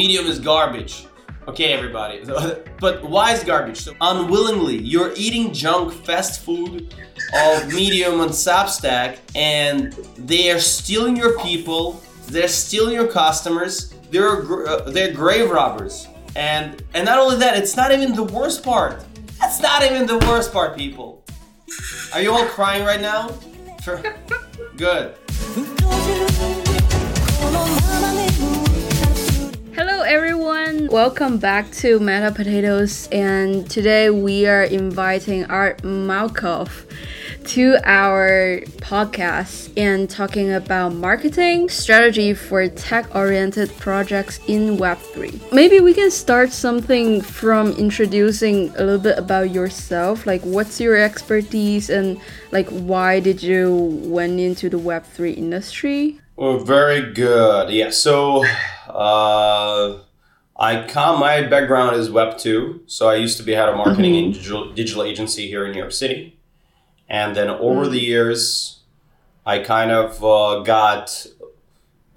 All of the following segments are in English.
medium is garbage. Okay, everybody. but why is garbage? So unwillingly, you're eating junk fast food of medium on Substack, and they are stealing your people. They're stealing your customers. They're gr- uh, they're grave robbers. And and not only that, it's not even the worst part. That's not even the worst part, people. Are you all crying right now? For, good. Everyone, welcome back to Meta Potatoes and today we are inviting Art Malkov to our podcast and talking about marketing strategy for tech-oriented projects in Web3. Maybe we can start something from introducing a little bit about yourself, like what's your expertise and like why did you went into the Web3 industry? Oh, very good. Yeah. So, uh, I come. My background is Web two. So I used to be head of marketing in digital, digital agency here in New York City, and then over the years, I kind of uh, got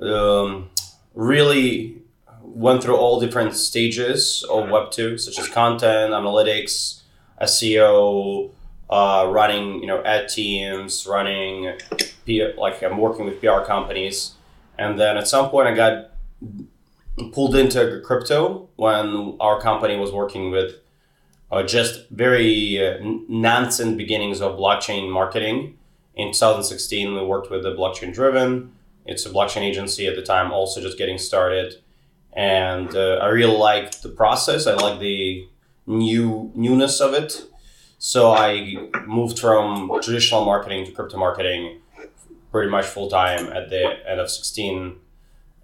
um, really went through all different stages of Web two, such as content, analytics, SEO, uh, running you know ad teams, running P- like I'm working with PR companies, and then at some point I got pulled into crypto when our company was working with uh, just very uh, n- nascent beginnings of blockchain marketing. In 2016, we worked with the Blockchain Driven. It's a blockchain agency at the time, also just getting started, and uh, I really liked the process. I like the new newness of it. So I moved from traditional marketing to crypto marketing pretty much full time at the end of 16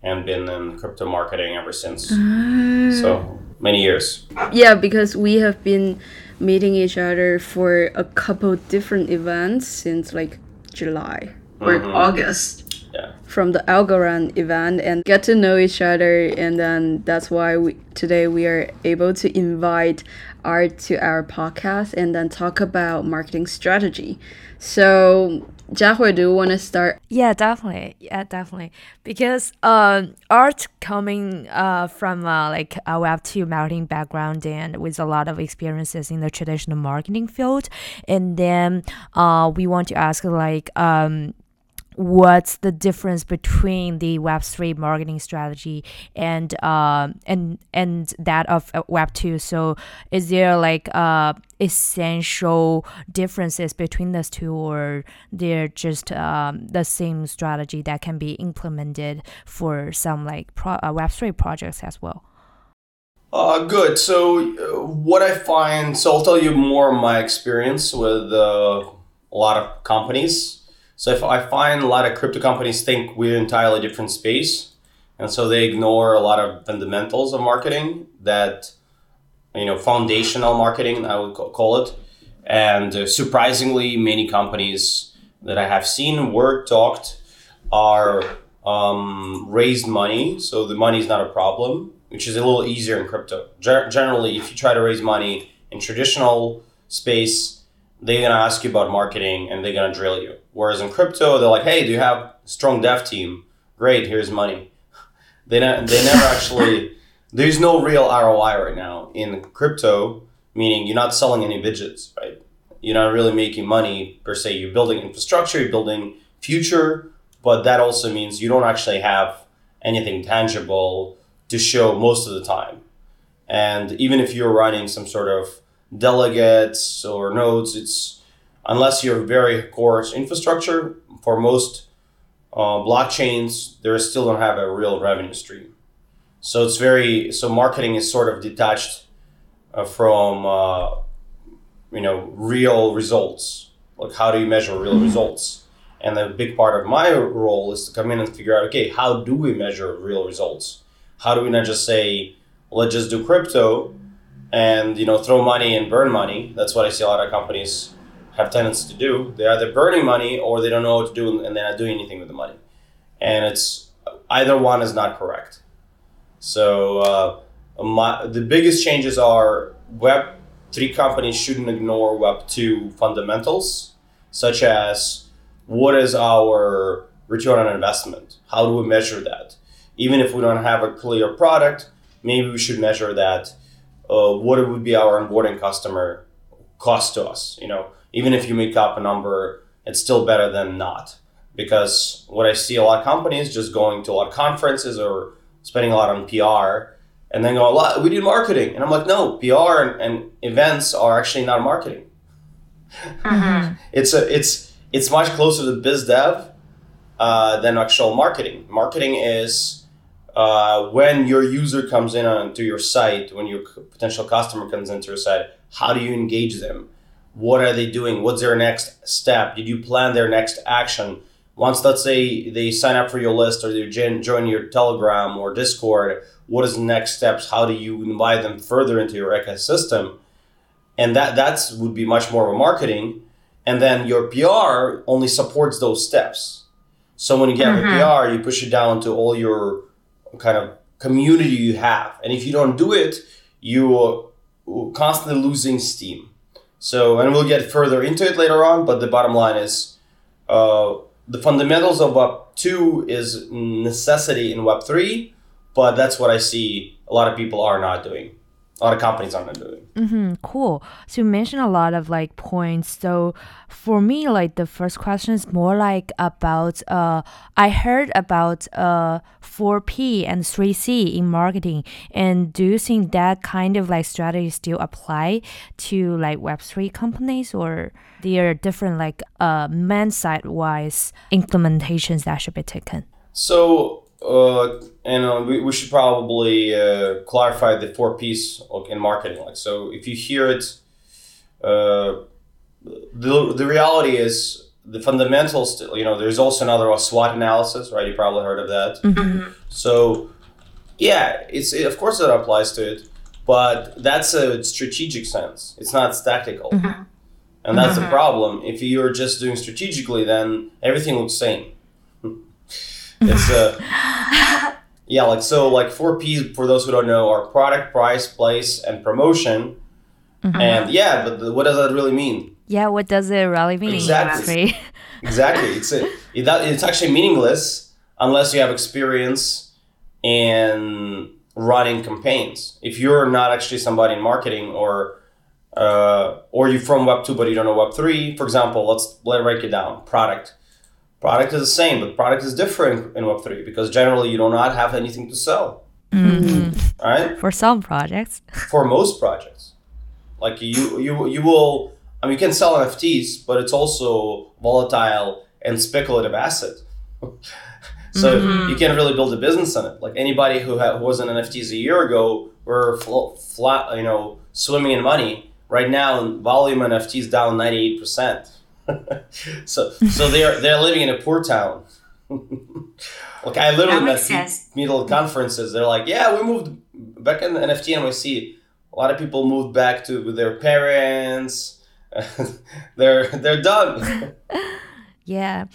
and been in crypto marketing ever since. Ah. So many years. Yeah, because we have been meeting each other for a couple different events since like July or mm-hmm. August. Yeah. From the Algorand event and get to know each other, and then that's why we today we are able to invite Art to our podcast and then talk about marketing strategy. So, Jiahui, do you want to start? Yeah, definitely. Yeah, definitely. Because um, art coming uh, from uh, like a Web two marketing background and with a lot of experiences in the traditional marketing field, and then uh, we want to ask like um, what's the difference between the Web three marketing strategy and um and and that of uh, Web two? So is there like uh essential differences between those two, or they're just um, the same strategy that can be implemented for some like pro- uh, Web three projects as well? Uh, good. So, uh, what I find, so I'll tell you more of my experience with uh, a lot of companies. So, if I find a lot of crypto companies think we're entirely different space, and so they ignore a lot of fundamentals of marketing that, you know, foundational marketing, I would call it. And uh, surprisingly, many companies that I have seen work talked are um, raised money, so the money is not a problem, which is a little easier in crypto. Gen- generally, if you try to raise money in traditional space, they're gonna ask you about marketing and they're gonna drill you. Whereas in crypto, they're like, "Hey, do you have strong dev team? Great, here's money." They ne- they never actually. There's no real ROI right now in crypto, meaning you're not selling any widgets, right? You're not really making money per se. You're building infrastructure, you're building future, but that also means you don't actually have anything tangible to show most of the time. And even if you're running some sort of delegates or nodes, it's unless you're very coarse infrastructure for most uh, blockchains, they still don't have a real revenue stream. So it's very so marketing is sort of detached uh, from uh, you know real results. Like how do you measure real results? And a big part of my role is to come in and figure out okay how do we measure real results? How do we not just say let's just do crypto and you know throw money and burn money? That's what I see a lot of companies have tendencies to do. They're either burning money or they don't know what to do and they're not doing anything with the money. And it's either one is not correct. So uh, my, the biggest changes are Web three companies shouldn't ignore Web two fundamentals, such as what is our return on investment? How do we measure that? Even if we don't have a clear product, maybe we should measure that. Uh, what would be our onboarding customer cost to us? You know, even if you make up a number, it's still better than not. Because what I see a lot of companies just going to a lot of conferences or spending a lot on PR and then go, a lot, we did marketing. And I'm like, no, PR and, and events are actually not marketing. Mm-hmm. it's a, it's, it's much closer to biz dev uh, than actual marketing. Marketing is uh, when your user comes in onto your site, when your potential customer comes into your site, how do you engage them? What are they doing? What's their next step? Did you plan their next action? Once, let's say, they sign up for your list or they join your Telegram or Discord, what is the next steps? How do you invite them further into your ecosystem? And that that's would be much more of a marketing. And then your PR only supports those steps. So when you get mm-hmm. a PR, you push it down to all your kind of community you have. And if you don't do it, you are constantly losing steam. So, and we'll get further into it later on, but the bottom line is uh, the fundamentals of Web 2 is necessity in Web 3, but that's what I see a lot of people are not doing a lot of companies are not doing. Mm-hmm, cool. So you mentioned a lot of like points. So for me, like the first question is more like about uh, I heard about uh 4P and 3C in marketing, and do you think that kind of like strategy still apply to like Web3 companies, or there are different like uh man side wise implementations that should be taken? So uh, and uh, we, we should probably uh, clarify the four P's in marketing. Like, so if you hear it, uh, the, the reality is the fundamentals, still you know, there's also another SWOT analysis, right? You probably heard of that. Mm-hmm. So, yeah, it's it, of course it applies to it, but that's a strategic sense. It's not tactical. Mm-hmm. And that's mm-hmm. the problem. If you're just doing strategically, then everything looks same. It's a uh, yeah, like so, like four P's for those who don't know are product, price, place, and promotion. Mm-hmm. And yeah, but the, what does that really mean? Yeah, what does it really mean? Exactly. exactly. It's a, it, it's actually meaningless unless you have experience in running campaigns. If you're not actually somebody in marketing or uh, or you're from Web two but you don't know Web three, for example, let's let break it down. Product Product is the same, but product is different in Web3 because generally you do not have anything to sell. Mm-hmm. Right? For some projects. For most projects. Like you, you, you will, I mean, you can sell NFTs, but it's also volatile and speculative asset. so mm-hmm. you can't really build a business on it. Like anybody who, had, who was in NFTs a year ago were fl- flat, you know, swimming in money. Right now, volume NFTs down 98%. so so they're they're living in a poor town. like I literally met people at conferences. They're like, yeah, we moved back in the NFT NYC. A lot of people moved back to with their parents. they're they're done. yeah,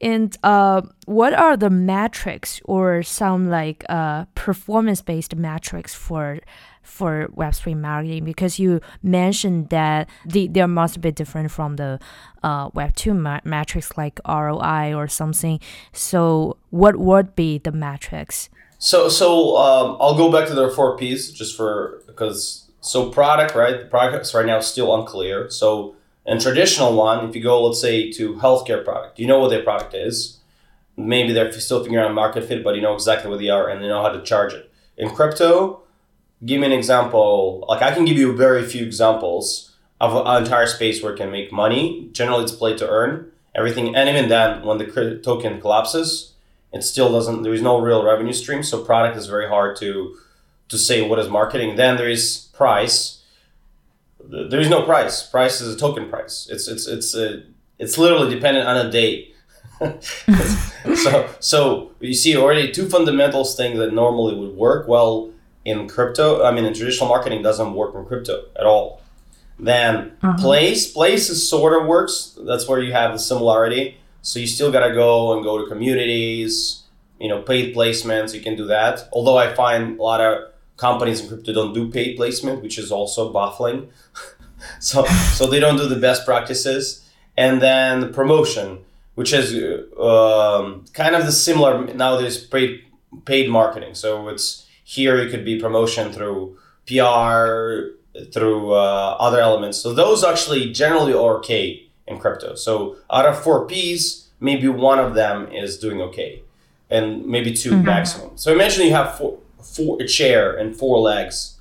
and uh, what are the metrics or some like uh, performance based metrics for for Web3 marketing because you mentioned that the, there must be different from the uh, Web2 ma- metrics like ROI or something. So, what would be the metrics? So, so um, I'll go back to the four P's just for because so product right the products right now still unclear. So, in traditional one, if you go let's say to healthcare product, you know what their product is. Maybe they're still figuring out market fit, but you know exactly what they are and they know how to charge it. In crypto, give me an example. Like I can give you very few examples of an entire space where it can make money. Generally, it's play to earn everything, and even then, when the token collapses, it still doesn't. There is no real revenue stream. So product is very hard to to say what is marketing. Then there is price. There is no price. Price is a token price. It's it's it's a, it's literally dependent on a date. so so you see already two fundamentals things that normally would work well in crypto, I mean, in traditional marketing doesn't work in crypto at all. Then uh-huh. place, place is sort of works. That's where you have the similarity. So you still gotta go and go to communities, you know, paid placements. You can do that. Although I find a lot of companies in crypto don't do paid placement, which is also baffling. so so they don't do the best practices. And then the promotion, which is um, kind of the similar. Now there's paid paid marketing. So it's Here it could be promotion through PR, through uh, other elements. So those actually generally are okay in crypto. So out of four P's, maybe one of them is doing okay, and maybe 2 Mhm. maximum. So imagine you have four, four a chair and four legs,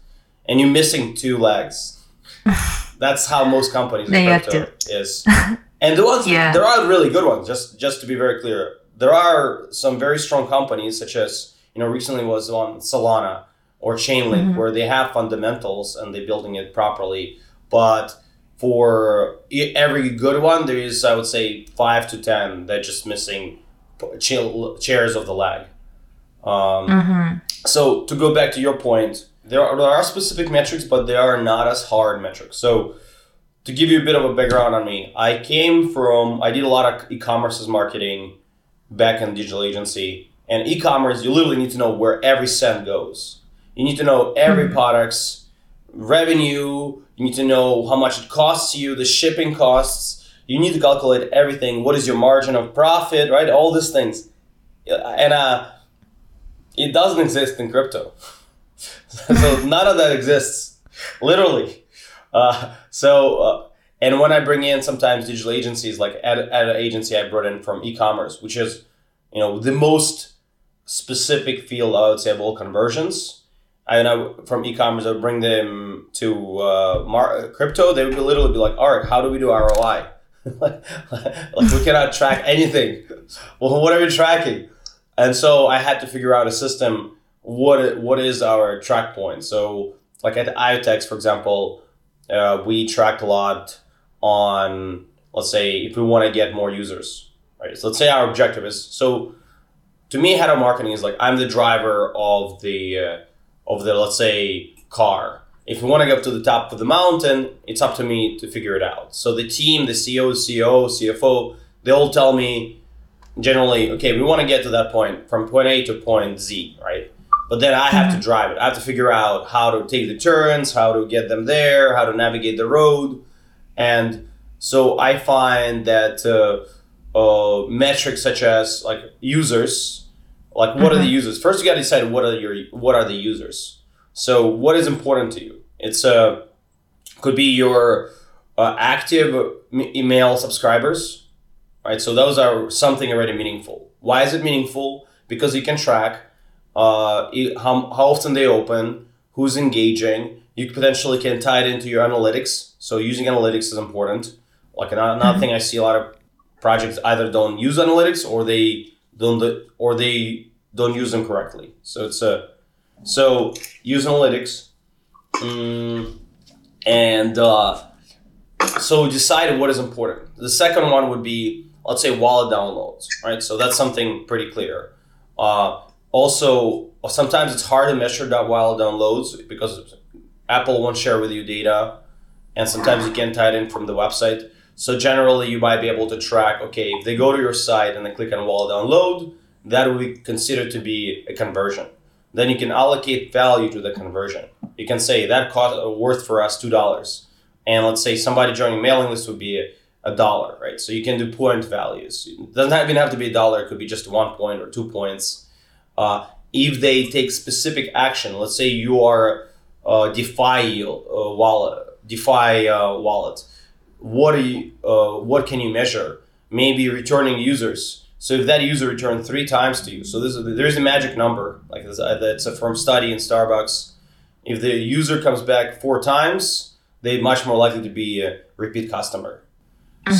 and you're missing two legs. That's how most companies in crypto is. And the ones Yeah. there are really good ones. Just just to be very clear, there are some very strong companies such as you know recently was on Solana or Chainlink Mhm. where they have fundamentals and they're building it properly. But for every good one, there is I would say five to ten that just missing chairs of the leg. Um, Mm-hmm. so to go back to your point, there are, there are specific metrics, but they are not as hard metrics. So to give you a bit of a background on me, I came from I did a lot of e-commerce marketing back in digital agency. And e-commerce, you literally need to know where every cent goes. You need to know every Mhm. product's revenue. You need to know how much it costs you, the shipping costs. You need to calculate everything. What is your margin of profit, right? All these things. And uh, it doesn't exist in crypto. so none of that exists, literally. Uh, so, uh, and when I bring in sometimes digital agencies, like at, at an agency I brought in from e-commerce, which is, you know, the most specific field I would say of all conversions. I know from e-commerce, I would bring them to uh, mar- crypto. They would literally be like, "All right, how do we do ROI? like, like we cannot track anything. well, what are we tracking?" And so I had to figure out a system. What what is our track point? So, like at IoTeX, for example, uh, we track a lot on, let's say, if we want to get more users, right? So let's say our objective is so. To me, head of marketing is like I'm the driver of the uh, of the let's say car. If we want to get up to the top of the mountain, it's up to me to figure it out. So the team, the CEO, CEO, CFO, they all tell me generally, okay, we want to get to that point from point A to point Z, right? But then I have to drive it. I have to figure out how to take the turns, how to get them there, how to navigate the road, and so I find that uh, uh, metrics such as like users, like what are the users? First, you got to decide what are your what are the users. So what is important to you? It's uh, could be your uh, active email subscribers, right? So those are something already meaningful. Why is it meaningful? Because you can track uh, how, how often they open, who's engaging. You potentially can tie it into your analytics. So using analytics is important. Like another, another thing I see a lot of projects either don't use analytics or they don't or they don't use them correctly. So it's a so use analytics, mm, and uh, so decide what is important. The second one would be let's say wallet downloads, right? So that's something pretty clear. Uh, also, sometimes it's hard to measure that wallet downloads because Apple won't share with you data, and sometimes you can tie it in from the website. So generally, you might be able to track. Okay, if they go to your site and they click on wallet download, that would be considered to be a conversion. Then you can allocate value to the conversion. You can say that cost uh, worth for us two dollars, and let's say somebody joining mailing list would be a, a dollar, right? So you can do point values. It doesn't even have to be a dollar. It could be just one point or two points. Uh, if they take specific action, let's say you are uh, DeFi uh, wallet, DeFi uh, wallet. What are you? Uh, what can you measure? Maybe returning users. So if that user returned three times to you, so this is, there's a magic number like this, uh, that's a from study in Starbucks. If the user comes back four times, they're much more likely to be a repeat customer.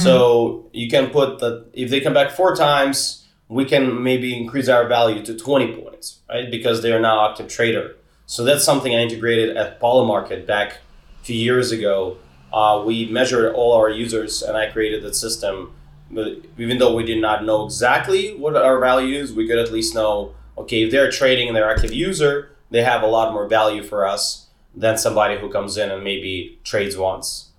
So you can put that if they come back four times, we can maybe increase our value to 20 points, right? Because they are now active trader. So that's something I integrated at Polymarket back a few years ago. Uh, we measured all our users and I created that system. But even though we did not know exactly what our value is, we could at least know, okay, if they're trading and they're active user, they have a lot more value for us than somebody who comes in and maybe trades once.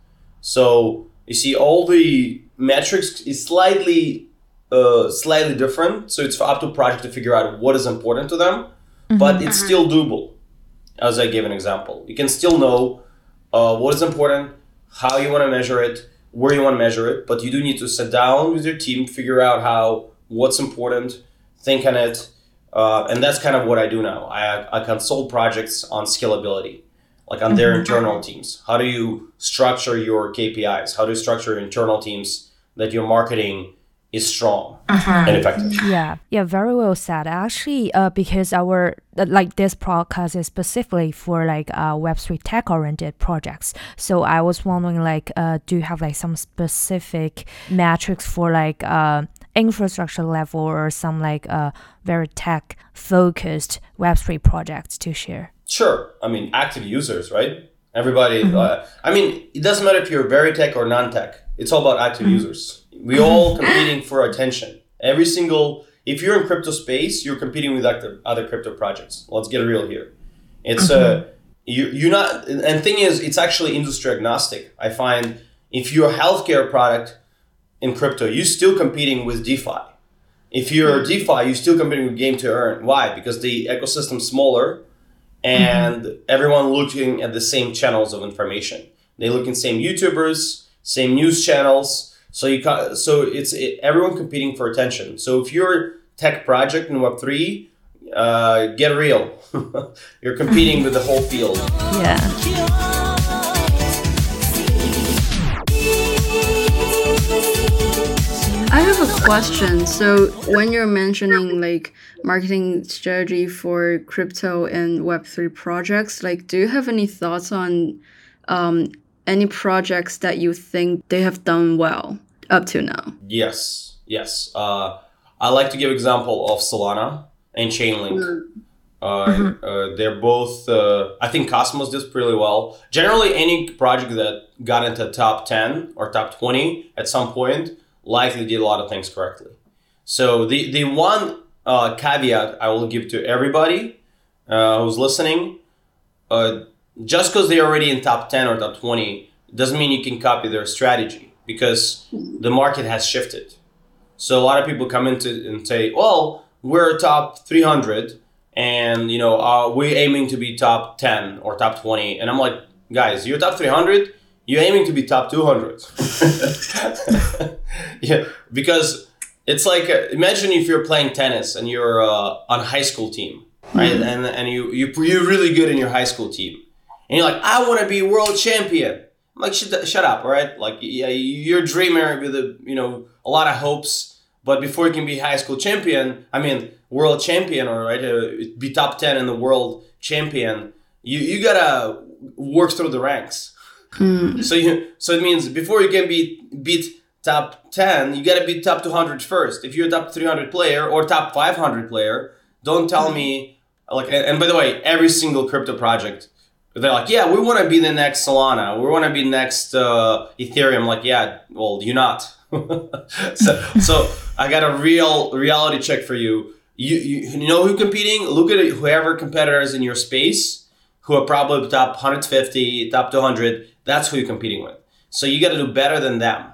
So you see, all the metrics is slightly, uh, slightly different. So it's up to project to figure out what is important to them, but it's still doable. As I gave an example, you can still know uh, what is important, how you want to measure it, where you want to measure it, but you do need to sit down with your team, figure out how what's important, think on it, uh, and that's kind of what I do now. I, I consult projects on scalability, like on their internal teams. How do you structure your KPIs? How do you structure your internal teams that you're marketing is strong and effective? Yeah, yeah, very well said. Actually, uh, because our uh, like this podcast is specifically for like uh, Web three tech oriented projects. So I was wondering, like, uh, do you have like some specific metrics for like uh infrastructure level or some like uh very tech focused Web3 projects to share? Sure. I mean, active users, right? Everybody, uh, I mean, it doesn't matter if you're very tech or non tech, it's all about active mm-hmm. users. We all competing for attention. Every single, if you're in crypto space, you're competing with other, other crypto projects. Let's get real here. It's, uh, mm-hmm. you, you're not, and thing is, it's actually industry agnostic. I find if you're a healthcare product, in crypto, you're still competing with DeFi. If you're mm-hmm. DeFi, you're still competing with game to earn. Why? Because the ecosystem's smaller and everyone looking at the same channels of information. They look in same YouTubers, same news channels. So you ca- so it's it, everyone competing for attention. So if you're tech project in Web three, uh, get real. you're competing with the whole field. Yeah. I have a question. So when you're mentioning like marketing strategy for crypto and Web3 projects, like do you have any thoughts on um, any projects that you think they have done well up to now? Yes, yes. Uh, I like to give example of Solana and Chainlink. Uh, uh, they're both. Uh, I think Cosmos does pretty well. Generally, any project that got into top ten or top twenty at some point likely did a lot of things correctly. So the the one uh, caveat I will give to everybody uh, who's listening, uh, just because they're already in top ten or top twenty doesn't mean you can copy their strategy because the market has shifted. So a lot of people come into and say, "Well, we're top 300, and you know, uh, we're aiming to be top 10 or top 20." And I'm like, "Guys, you're top 300. You're aiming to be top 200." yeah, because it's like uh, imagine if you're playing tennis and you're uh, on a high school team, right? And and you you you're really good in your high school team, and you're like, "I want to be world champion." I'm like, shut, shut up, all right? Like, yeah, you're a dreamer with a, you know, a lot of hopes, but before you can be high school champion, I mean, world champion, or right, uh, be top ten in the world champion, you you gotta work through the ranks. So you, so it means before you can be beat top ten, you gotta be top 200 first. If you're a top 300 player or top 500 player, don't tell me like. And, and by the way, every single crypto project they're like, yeah, we want to be the next Solana. We want to be next uh, Ethereum. Like, yeah, well, you're not. so, so I got a real reality check for you. You, you. you know who competing? Look at whoever competitors in your space who are probably top 150, top 200. That's who you're competing with. So you got to do better than them.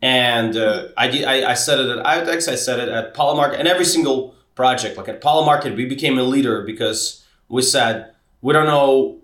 And uh, I, did, I, I said it at IoTeX, I said it at Polymarket, and every single project. Like at Polymarket, we became a leader because we said, we don't know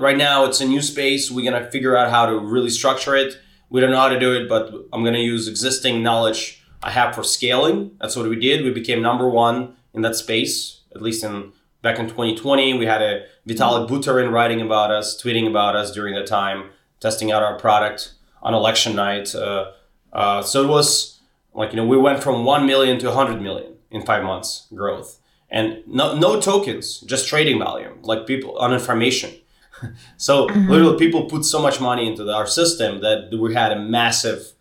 right now it's a new space. We're going to figure out how to really structure it. We don't know how to do it but i'm going to use existing knowledge i have for scaling. That's what we did. We became number one in that space at least in back in 2020 we had a vitalik buterin writing about us tweeting about us during that time testing out our product on election night. Uh, uh, so it was like you know we went from 1 million to 100 million in five months growth. And no, no tokens just trading volume like people on information so literally, people put so much money into the, our system that we had a massive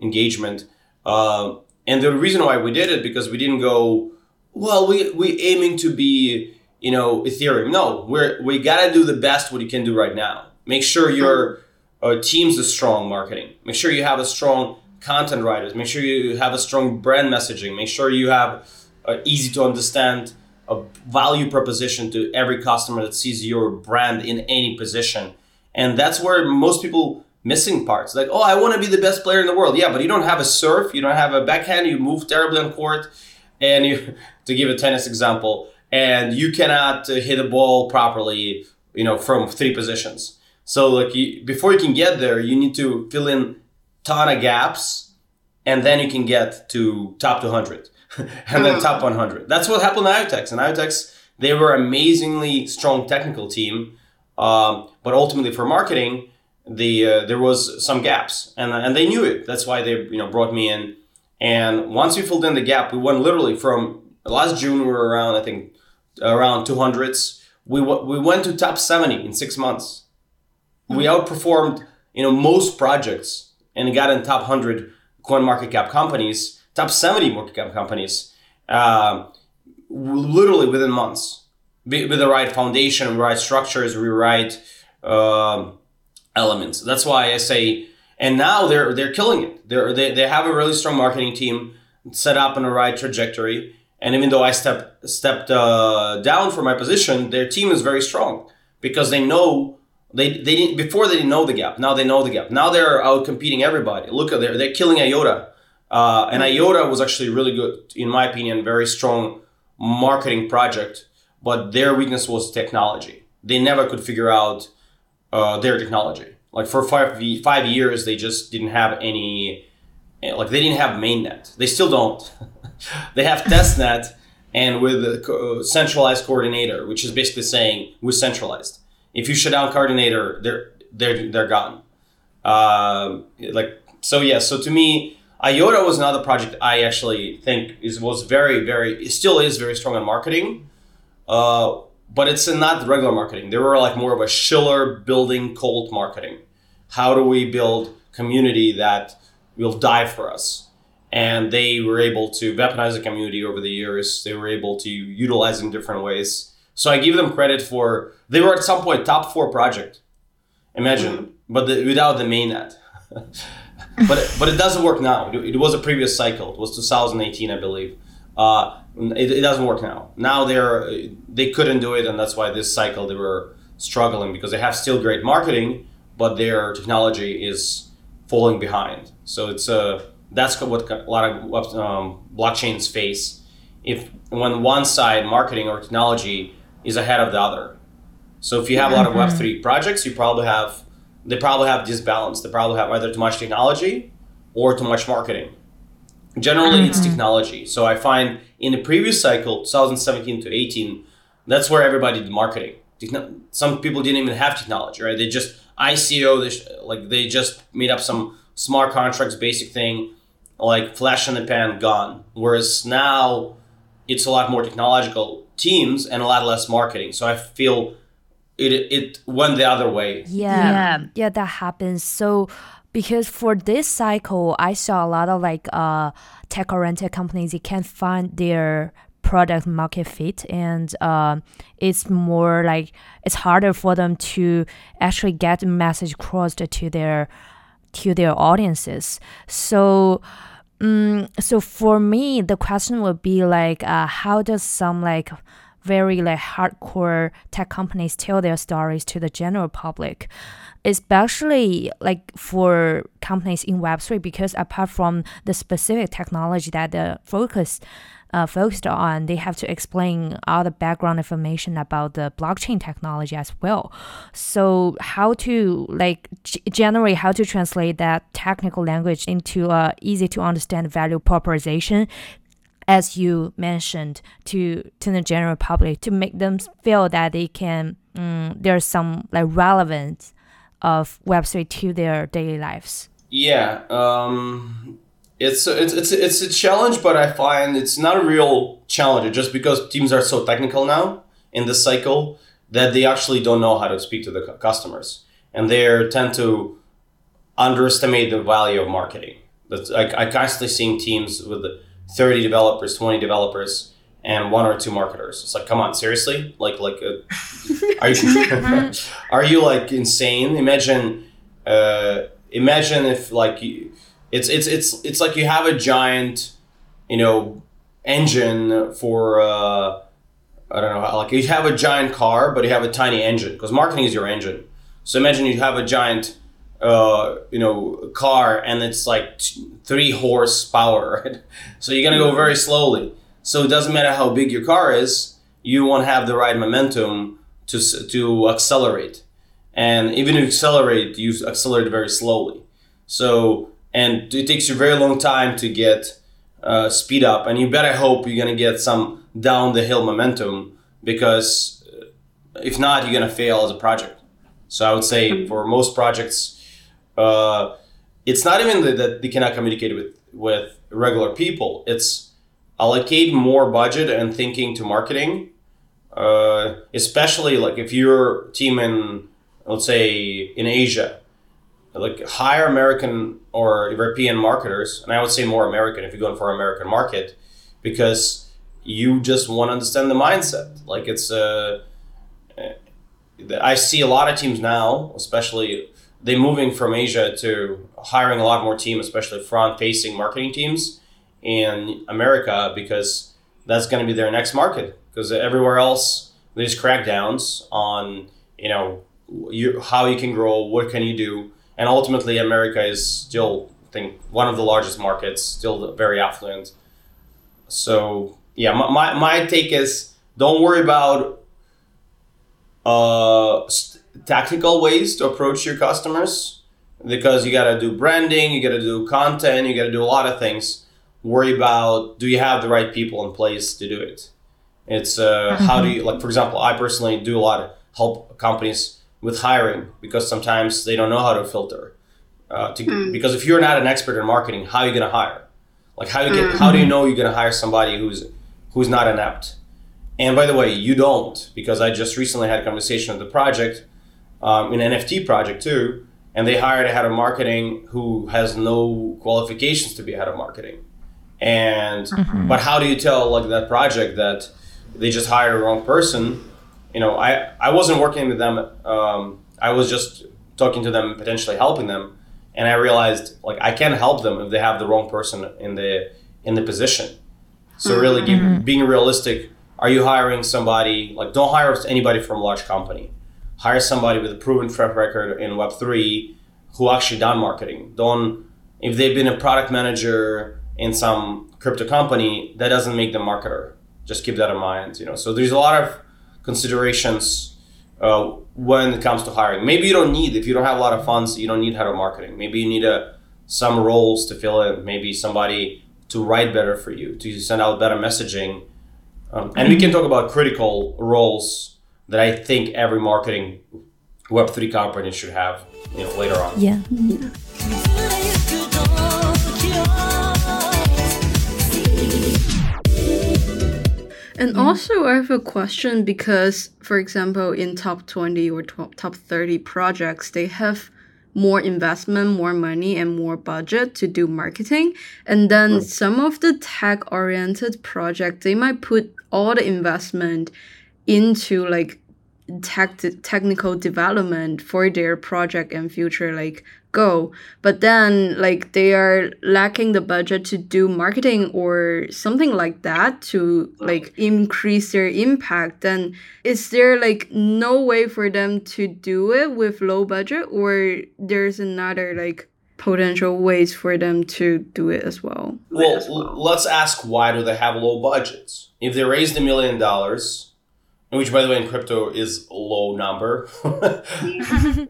engagement. Uh, and the reason why we did it because we didn't go, well, we we aiming to be you know Ethereum. No, we're we gotta do the best what you can do right now. Make sure your uh, team's a strong marketing. Make sure you have a strong content writers. Make sure you have a strong brand messaging. Make sure you have uh, easy to understand a value proposition to every customer that sees your brand in any position. And that's where most people missing parts. Like, oh, I want to be the best player in the world. Yeah, but you don't have a serve, you don't have a backhand, you move terribly on court, and you to give a tennis example, and you cannot hit a ball properly, you know, from three positions. So like you, before you can get there, you need to fill in ton of gaps, and then you can get to top 200. and then top 100. That's what happened to IoTeX. And IoTeX, they were amazingly strong technical team, um, but ultimately for marketing, the uh, there was some gaps, and and they knew it. That's why they you know brought me in. And once we filled in the gap, we went literally from last June we were around I think around 200s. We w- we went to top 70 in six months. We outperformed you know most projects and got in top 100 coin market cap companies, top 70 market cap companies, uh, literally within months. With the right foundation, right structures, right uh, elements. That's why I say, and now they're they're killing it. They're, they they have a really strong marketing team set up in the right trajectory. And even though I stepped stepped uh, down from my position, their team is very strong because they know they they didn't before they didn't know the gap. Now they know the gap. Now they're out competing everybody. Look at they're they're killing IOTA, uh, and IOTA was actually really good in my opinion, very strong marketing project. But their weakness was technology. They never could figure out uh, their technology. Like for five five years, they just didn't have any. Like they didn't have mainnet. They still don't. they have testnet and with a centralized coordinator, which is basically saying we're centralized if you shut down coordinator, they're they're they're gone. Uh, like so, yeah. So to me, IOTA was another project I actually think is was very very it still is very strong on marketing, uh, but it's not regular marketing. They were like more of a Schiller building cold marketing. How do we build community that will die for us? And they were able to weaponize the community over the years. They were able to utilize in different ways. So I give them credit for they were at some point top four project. Imagine, mm-hmm. but the, without the mainnet. but it, but it doesn't work now. It, it, was a previous cycle. It was 2018, I believe. Uh, it, it doesn't work now. Now they're they couldn't do it, and that's why this cycle they were struggling because they have still great marketing, but their technology is falling behind. So it's a uh, that's what a lot of um, blockchains face. If when one side marketing or technology is ahead of the other. So if you have a lot of Web three projects, you probably have they probably have disbalance. They probably have either too much technology or too much marketing. Generally, mm-hmm. it's technology. So I find in the previous cycle, 2017 to 18, that's where everybody did marketing. Some people didn't even have technology, right? They just ICO, they like they just made up some smart contracts, basic thing, like flash in the pan, gone. Whereas now, it's a lot more technological teams and a lot less marketing. So I feel it it went the other way. Yeah, yeah, yeah that happens. So because for this cycle, I saw a lot of like uh, tech oriented companies. You can't find their product market fit and uh, it's more like it's harder for them to actually get message crossed to their to their audiences so um, so for me, the question would be like, uh, how does some like very like hardcore tech companies tell their stories to the general public? Especially like for companies in Web3, because apart from the specific technology that the focus uh, focused on, they have to explain all the background information about the blockchain technology as well. So how to like g- generate how to translate that technical language into a easy to understand value proposition as you mentioned to to the general public to make them feel that they can um, there's some like relevance of web3 to their daily lives. Yeah um it's it's it's it's a challenge, but I find it's not a real challenge. Just because teams are so technical now in this cycle that they actually don't know how to speak to the customers, and they tend to underestimate the value of marketing. That's I, I constantly seeing teams with thirty developers, twenty developers, and one or two marketers. It's like, come on, seriously? Like like, uh, are you are you like insane? Imagine uh, imagine if like you it's it's it's it's like you have a giant, you know, engine for uh, I don't know, like you have a giant car, but you have a tiny engine because marketing is your engine. So imagine you have a giant, uh, you know, car and it's like t- three horsepower, right? So you're gonna go very slowly. So it doesn't matter how big your car is, you won't have the right momentum to to accelerate. And even if you accelerate, you accelerate very slowly. So and it takes you a very long time to get uh, speed up, and you better hope you're gonna get some down the hill momentum because uh, if not, you're gonna fail as a project. So I would say for most projects, uh, it's not even that, they cannot communicate with with regular people. It's allocate more budget and thinking to marketing, uh, especially like if your team in let's say in Asia, like hire American or European marketers, and I would say more American if you're going for American market, because you just want to understand the mindset. Like it's uh, I see a lot of teams now, especially they moving from Asia to hiring a lot more team, especially front facing marketing teams in America because that's going to be their next market because everywhere else there's crackdowns on you know you, how you can grow, what can you do, and ultimately America is still I think one of the largest markets, still very affluent. So yeah, my, my, my take is don't worry about uh, tactical ways to approach your customers because you got to do branding, you got to do content, you got to do a lot of things. Worry about do you have the right people in place to do it? It's uh, mm-hmm. how do you like for example, I personally do a lot of help companies with hiring because sometimes they don't know how to filter. Uh, to, mm. Because if you're not an expert in marketing, how are you going to hire? Like how you get, mm-hmm. how do you know you're going to hire somebody who's who's not inept? And by the way, you don't because I just recently had a conversation with the project, um, an NFT project too, and they hired a head of marketing who has no qualifications to be a head of marketing. And mm-hmm. but how do you tell like that project that they just hired a wrong person? You know, I I wasn't working with them. Um, I was just talking to them, potentially helping them, and I realized like I can't help them if they have the wrong person in the in the position. So mm-hmm. really, give, being realistic are you hiring somebody like don't hire anybody from a large company hire somebody with a proven track record in web3 who actually done marketing. Don't if they've been a product manager in some crypto company that doesn't make them marketer. Just keep that in mind you know. So there's a lot of considerations uh, when it comes to hiring. Maybe you don't need if you don't have a lot of funds you don't need head of marketing. Maybe you need a some roles to fill in. Maybe somebody to write better for you to send out better messaging. Um, and we can talk about critical roles that I think every marketing Web3 company should have you know, later on. Yeah. And also, I have a question because, for example, in top 20 or top 30 projects, they have more investment, more money, and more budget to do marketing. And then right. some of the tech oriented projects, they might put all the investment into like tech technical development for their project and future like go but then like they are lacking the budget to do marketing or something like that to like increase their impact then is there like no way for them to do it with low budget or there's another like potential ways for them to do it as well well, as well. let's ask why do they have low budgets if they raised a million dollars which by the way in crypto is a low number.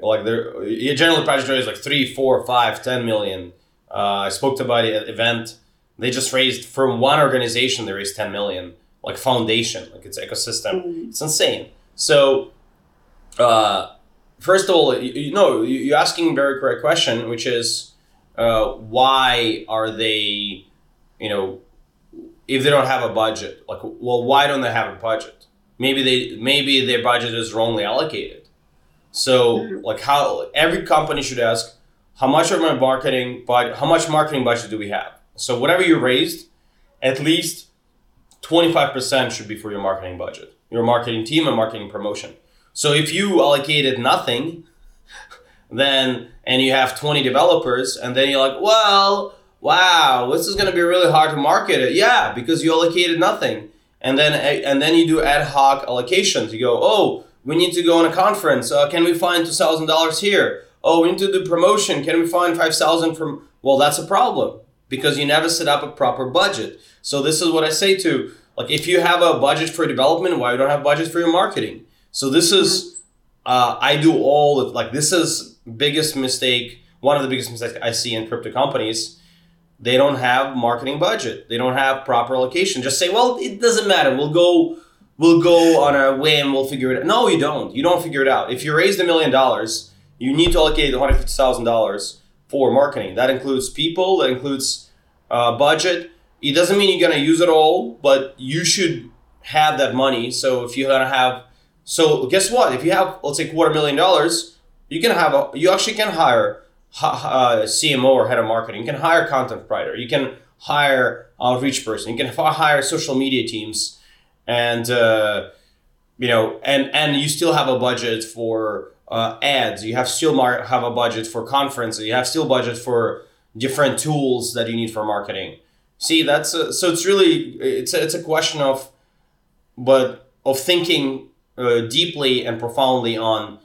Like there generally project is like three four five ten million. Uh, i spoke to somebody at event. They just raised from one organization they raised 10 million. Like foundation like it's ecosystem. Mm. it's insane. So uh, first of all you, you know you're asking a very correct question which is uh, why are they you know if they don't have a budget like well why don't they have a budget maybe they maybe their budget is wrongly allocated. So mm-hmm. like how every company should ask how much of my marketing but how much marketing budget do we have? So whatever you raised, at least 25% should be for your marketing budget, your marketing team and marketing promotion. So if you allocated nothing, then and you have 20 developers and then you're like, well, wow, this is going to be really hard to market it. Yeah, because you allocated nothing and then and then you do ad hoc allocations. You go, oh, we need to go on a conference. Uh, can we find two thousand dollars here? Oh, we need to do promotion. Can we find five thousand from? Well, that's a problem because you never set up a proper budget. So this is what I say to like if you have a budget for development, why you don't have budget for your marketing? So this is uh, I do all of like this is biggest mistake. One of the biggest mistakes I see in crypto companies they don't have marketing budget. They don't have proper allocation. Just say, well, it doesn't matter. We'll go we'll go on a whim, we'll figure it out. No, you don't. You don't figure it out. If you raised a million dollars, you need to allocate $150,000 for marketing. That includes people, that includes uh, budget. It doesn't mean you're to use it all, but you should have that money. So if you're to have, so guess what? If you have, let's say, quarter million dollars, you can have a, you actually can hire a CMO or head of marketing. You can hire content writer. You can hire outreach person. You can hire social media teams, and uh, you know, and and you still have a budget for uh, ads. You have still mar- have a budget for conferences. You have still budget for different tools that you need for marketing. See, that's a, so it's really it's a, it's a question of, but of thinking uh, deeply and profoundly on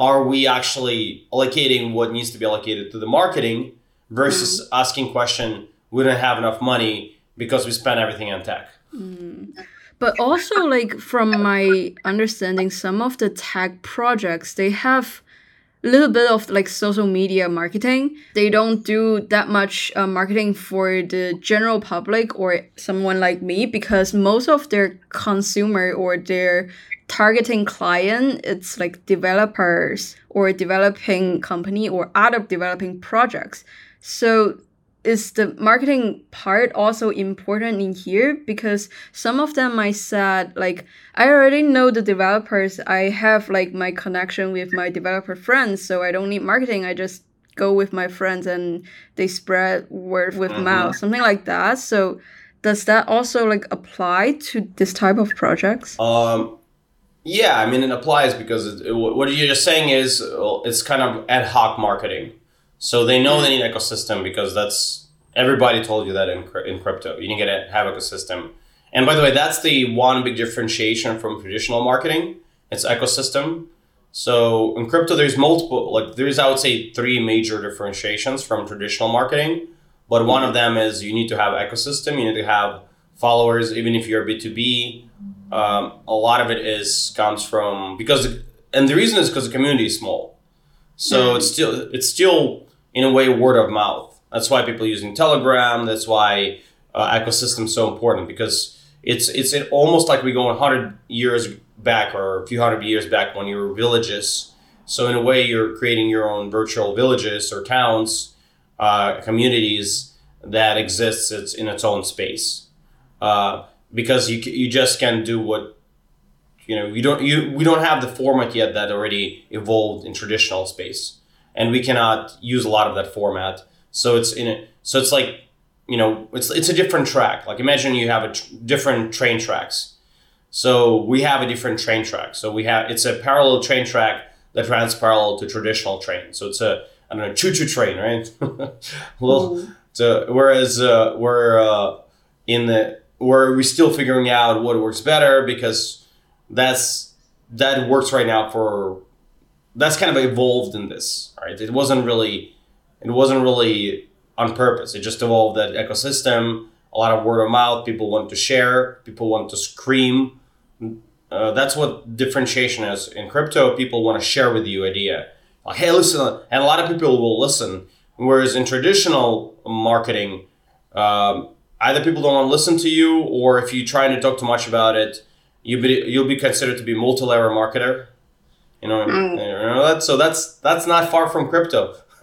are we actually allocating what needs to be allocated to the marketing versus mm. asking question we don't have enough money because we spent everything on tech. Mm. But also, like from my understanding, some of the tech projects they have a little bit of like social media marketing. They don't do that much uh, marketing for the general public or someone like me because most of their consumer or their targeting client it's like developers or developing company or other developing projects. So is the marketing part also important in here? Because some of them I said like I already know the developers. I have like my connection with my developer friends so I don't need marketing. I just go with my friends and they spread word with mm-hmm. mouth something like that. So does that also like apply to this type of projects? Um yeah I mean it applies because it, it, what you're just saying is uh, it's kind of ad hoc marketing so they know they need ecosystem because that's everybody told you that in, in crypto. You need to have ecosystem. And by the way, that's the one big differentiation from traditional marketing. It's ecosystem. So in crypto, there's multiple, like there's, I would say, three major differentiations from traditional marketing. But one of them is you need to have ecosystem. You need to have followers, even if you're B2B. Um, a lot of it is comes from because, and the reason is because the community is small. So it's still, it's still in a way word of mouth. That's why people are using Telegram. That's why uh, ecosystem is so important because it's it's almost like we go 100 years back or a few hundred years back when you were villages. So in a way, you're creating your own virtual villages or towns, uh, communities that exists it's in its own space. Uh, because you you just can't do what you know you don't you we don't have the format yet that already evolved in traditional space and we cannot use a lot of that format. So it's in it. So it's like, you know, it's it's a different track. Like imagine you have a tr- different train tracks. So we have a different train track. So we have it's a parallel train track that runs parallel to traditional train. So it's a I don't know choo choo train, right? well, mm-hmm. so whereas uh, we're uh, in the where we're still figuring out what works better because that's that works right now for that's kind of evolved in this, right? It wasn't really, it wasn't really on purpose. It just evolved that ecosystem. A lot of word of mouth. People want to share. People want to scream. Uh, that's what differentiation is in crypto. People want to share with you idea. Like, hey, listen, and a lot of people will listen. Whereas in traditional marketing, um, either people don't want to listen to you, or if you try to talk too much about it, you be, you'll be considered to be multi-layer marketer you know, mm. you know that? So that's that's not far from crypto.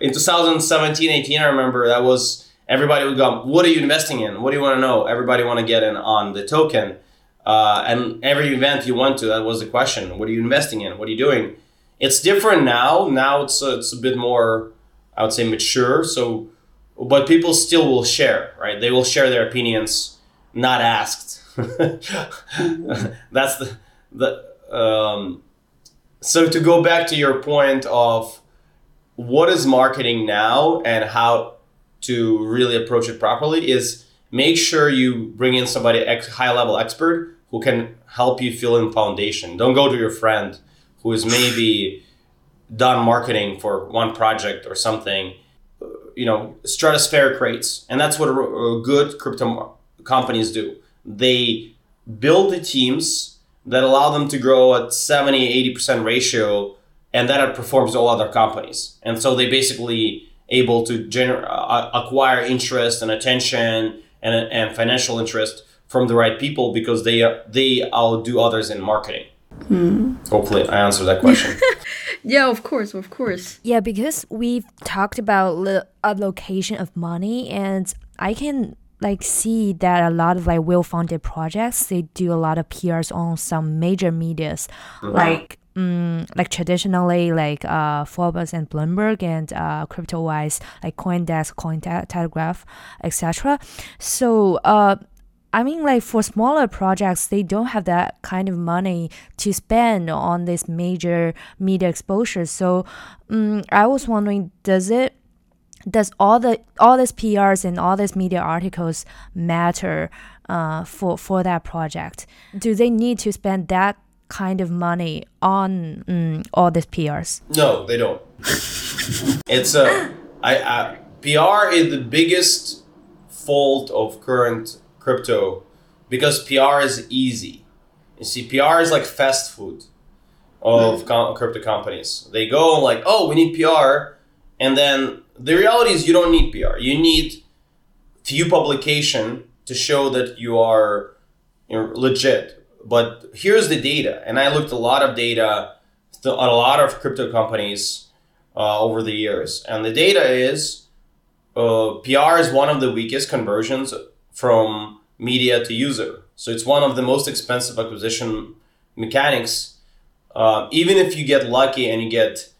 in 2017, 18, I remember that was everybody would go, "What are you investing in? What do you want to know?" Everybody want to get in on the token, uh, and every event you went to, that was the question: "What are you investing in? What are you doing?" It's different now. Now it's uh, it's a bit more, I would say, mature. So, but people still will share, right? They will share their opinions, not asked. That's the the um, so to go back to your point of what is marketing now and how to really approach it properly is make sure you bring in somebody ex- high level expert who can help you fill in foundation don't go to your friend who is maybe done marketing for one project or something you know stratospheric rates and that's what good crypto companies do they build the teams that allow them to grow at 70, 80% ratio, and that outperforms all other companies. And so they basically able to gener- uh, acquire interest and attention and, and financial interest from the right people because they they outdo others in marketing. Hopefully, I answered that question. Yeah, of course, of course. Yeah, because we've talked about lo- allocation of money, and I can like see that a lot of like well-funded projects they do a lot of PRs on some major medias, like mm, like traditionally like uh Forbes and Bloomberg and uh CryptoWise like CoinDesk, CoinTelegraph, etc. So uh. I mean, like for smaller projects, they don't have that kind of money to spend on this major media exposure. So, um, I was wondering, does it does all the all these PRs and all these media articles matter uh, for for that project? Do they need to spend that kind of money on um, all these PRs? No, they don't. it's a I, I PR is the biggest fault of current crypto because PR is easy. You see, PR is like fast food of com- crypto companies. They go like, oh, we need PR, and then the reality is you don't need PR. You need few publication to show that you are you know, legit. But here's the data, and I looked a lot of data on a lot of crypto companies uh, over the years, and the data is uh, PR is one of the weakest conversions from media to user. So it's one of the most expensive acquisition mechanics. Uh, even if you get lucky and you get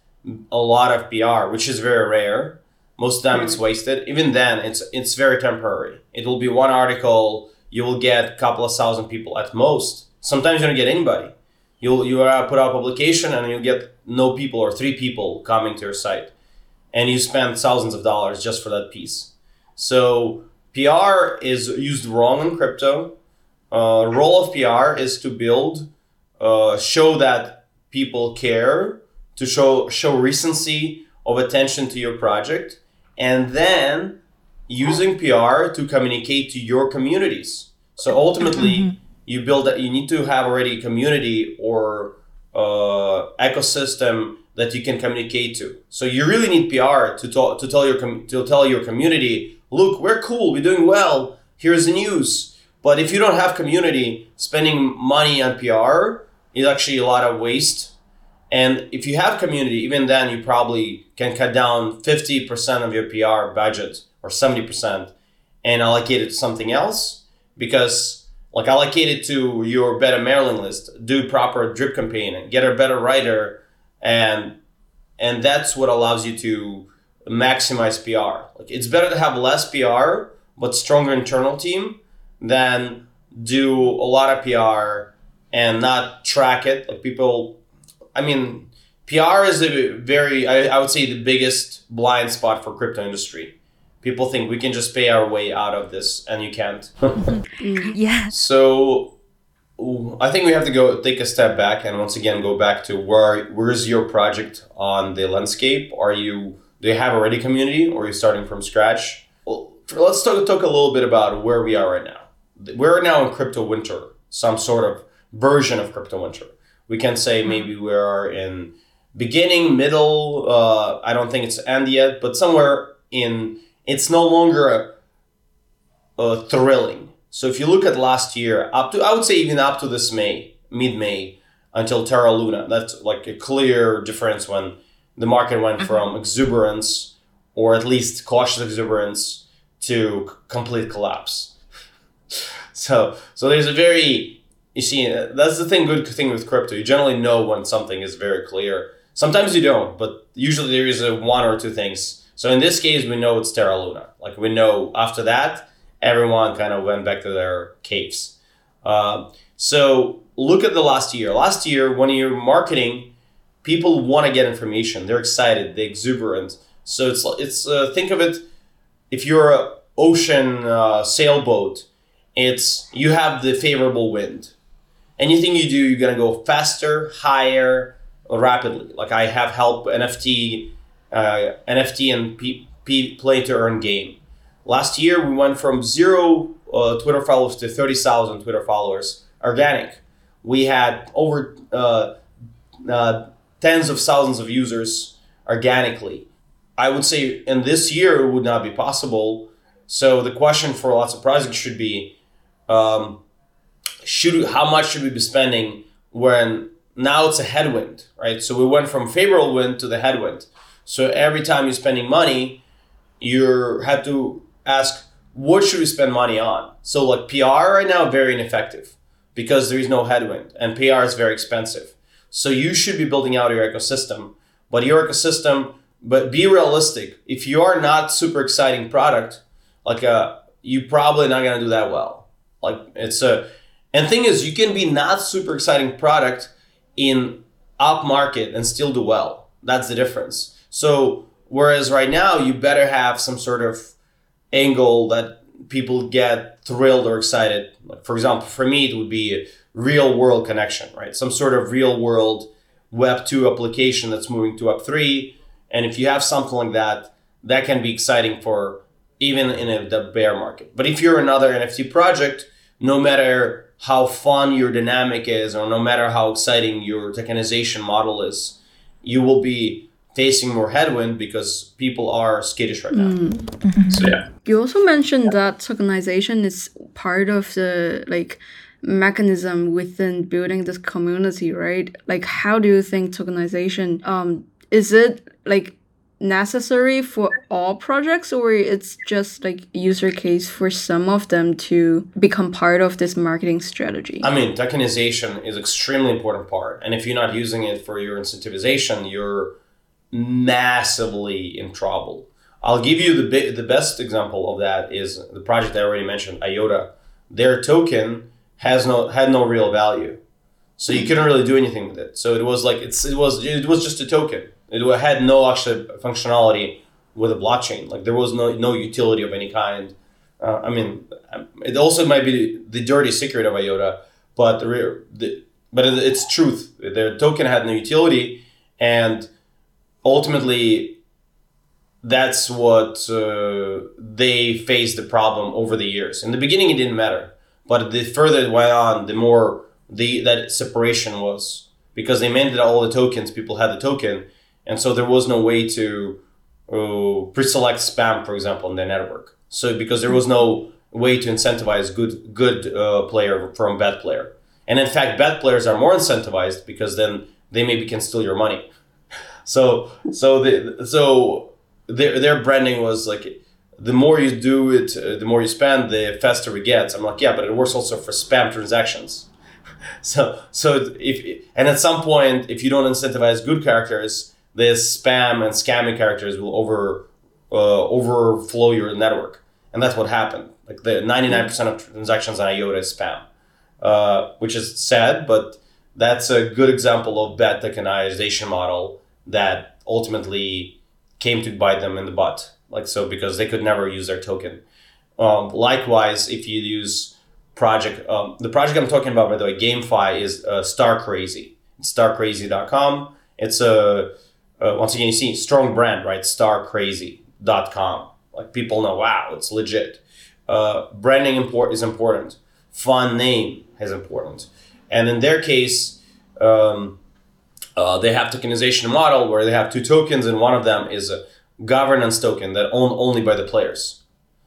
a lot of PR, which is very rare, most of the time it's wasted. Even then, it's it's very temporary. It will be one article. You will get a couple of thousand people at most. Sometimes you don't get anybody. You'll you uh, put out a publication and you get no people or three people coming to your site, and you spend thousands of dollars just for that piece. So PR is used wrong in crypto. Uh, role of PR is to build, uh, show that people care, to show show recency of attention to your project, and then using PR to communicate to your communities. So ultimately, you build that. You need to have already a community or uh, ecosystem that you can communicate to. So you really need PR to talk to tell your com- to tell your community, look, we're cool, we're doing well. Here's the news. But if you don't have community, spending money on PR is actually a lot of waste. And if you have community, even then you probably can cut down 50% of your PR budget or 70% and allocate it to something else because like allocate it to your better mailing list, do proper drip campaigning, get a better writer and and that's what allows you to maximize PR. Like it's better to have less PR but stronger internal team than do a lot of PR and not track it. Like people, I mean, PR is a very, I, I would say, the biggest blind spot for crypto industry. People think we can just pay our way out of this, and you can't. Mm-hmm. Yeah. so, I think we have to go take a step back and once again go back to where where's your project on the landscape? Are you do you have already community, or are you starting from scratch? Well, let's talk talk a little bit about where we are right now we're now in crypto winter, some sort of version of crypto winter. We can say maybe we are in beginning, middle. Uh, I don't think it's end yet, but somewhere in. It's no longer uh, thrilling. So if you look at last year, up to I would say even up to this May, mid May, until Terra Luna, that's like a clear difference when the market went from exuberance or at least cautious exuberance to complete collapse. So so there's a very you see uh, that's the thing good thing with crypto. You generally know when something is very clear. Sometimes you don't but usually there is a one or two things. So in this case we know it's terra luna. Like we know after that everyone kind of went back to their caves. Uh, so look at the last year. Last year when you're marketing people want to get information they're excited they're exuberant so it's it's uh, think of it if you're a ocean uh, sailboat it's you have the favorable wind. Anything you do, you're gonna go faster, higher, rapidly. Like I have helped NFT, uh, NFT and P, P play to earn game. Last year we went from zero uh, Twitter followers to thirty thousand Twitter followers organic. We had over uh, uh, tens of thousands of users organically, I would say in this year it would not be possible. So the question for lots of projects should be, um, should how much should we be spending when now it's a headwind, right? So we went from favorable wind to the headwind. So every time you're spending money, you have to ask what should we spend money on. So like PR right now very ineffective because there is no headwind and PR is very expensive. So you should be building out your ecosystem, but your ecosystem, but be realistic. If you are not super exciting product, like uh, you probably not gonna do that well. Like it's a, and thing is, you can be not super exciting product in up market and still do well. That's the difference. So whereas right now you better have some sort of angle that people get thrilled or excited. Like for example, for me it would be a real world connection, right? Some sort of real world Web two application that's moving to Web three. And if you have something like that, that can be exciting for even in a, the bear market. But if you're another NFT project, no matter how fun your dynamic is, or no matter how exciting your tokenization model is, you will be facing more headwind because people are skittish right now. Mm. So yeah. You also mentioned that tokenization is part of the like mechanism within building this community, right? Like how do you think tokenization um is it like necessary for all projects or it's just like user case for some of them to become part of this marketing strategy? I mean tokenization is extremely important part and if you're not using it for your incentivization you're massively in trouble. I'll give you the bi- the best example of that is the project i already mentioned iota. Their token has no had no real value so you couldn't really do anything with it so it was like it's it was it was just a token it had no actual functionality with a blockchain. Like there was no no utility of any kind. Uh, I mean, it also might be the dirty secret of IOTA, but the, the but it's truth. Their token had no utility, and ultimately, that's what uh, they faced the problem over the years. In the beginning, it didn't matter, but the further it went on, the more the that separation was because they mandated all the tokens. People had the token, and so there was no way to uh, pre-select spam, for example, in the network. So because there was no way to incentivize good good uh, player from bad player, and in fact, bad players are more incentivized because then they maybe can steal your money. So so the so their their branding was like the more you do it, uh, the more you spend, the faster it gets. I'm like, yeah, but it works also for spam transactions. so so if and at some point, if you don't incentivize good characters, this spam and scamming characters will over uh, overflow your network, and that's what happened. Like the ninety nine percent of transactions on IOTA is spam, uh, which is sad, but that's a good example of bad tokenization model that ultimately came to bite them in the butt. Like so, because they could never use their token. Um, likewise, if you use project, um, the project I'm talking about, by the way, GameFi is uh, Star Crazy. It's starcrazy.com. It's a uh, once again, you see strong brand, right? Starcrazy.com. Like people know, wow, it's legit. Uh, branding import is important. Fun name is important. And in their case, um, uh, they have tokenization model where they have two tokens, and one of them is a governance token that owned only by the players.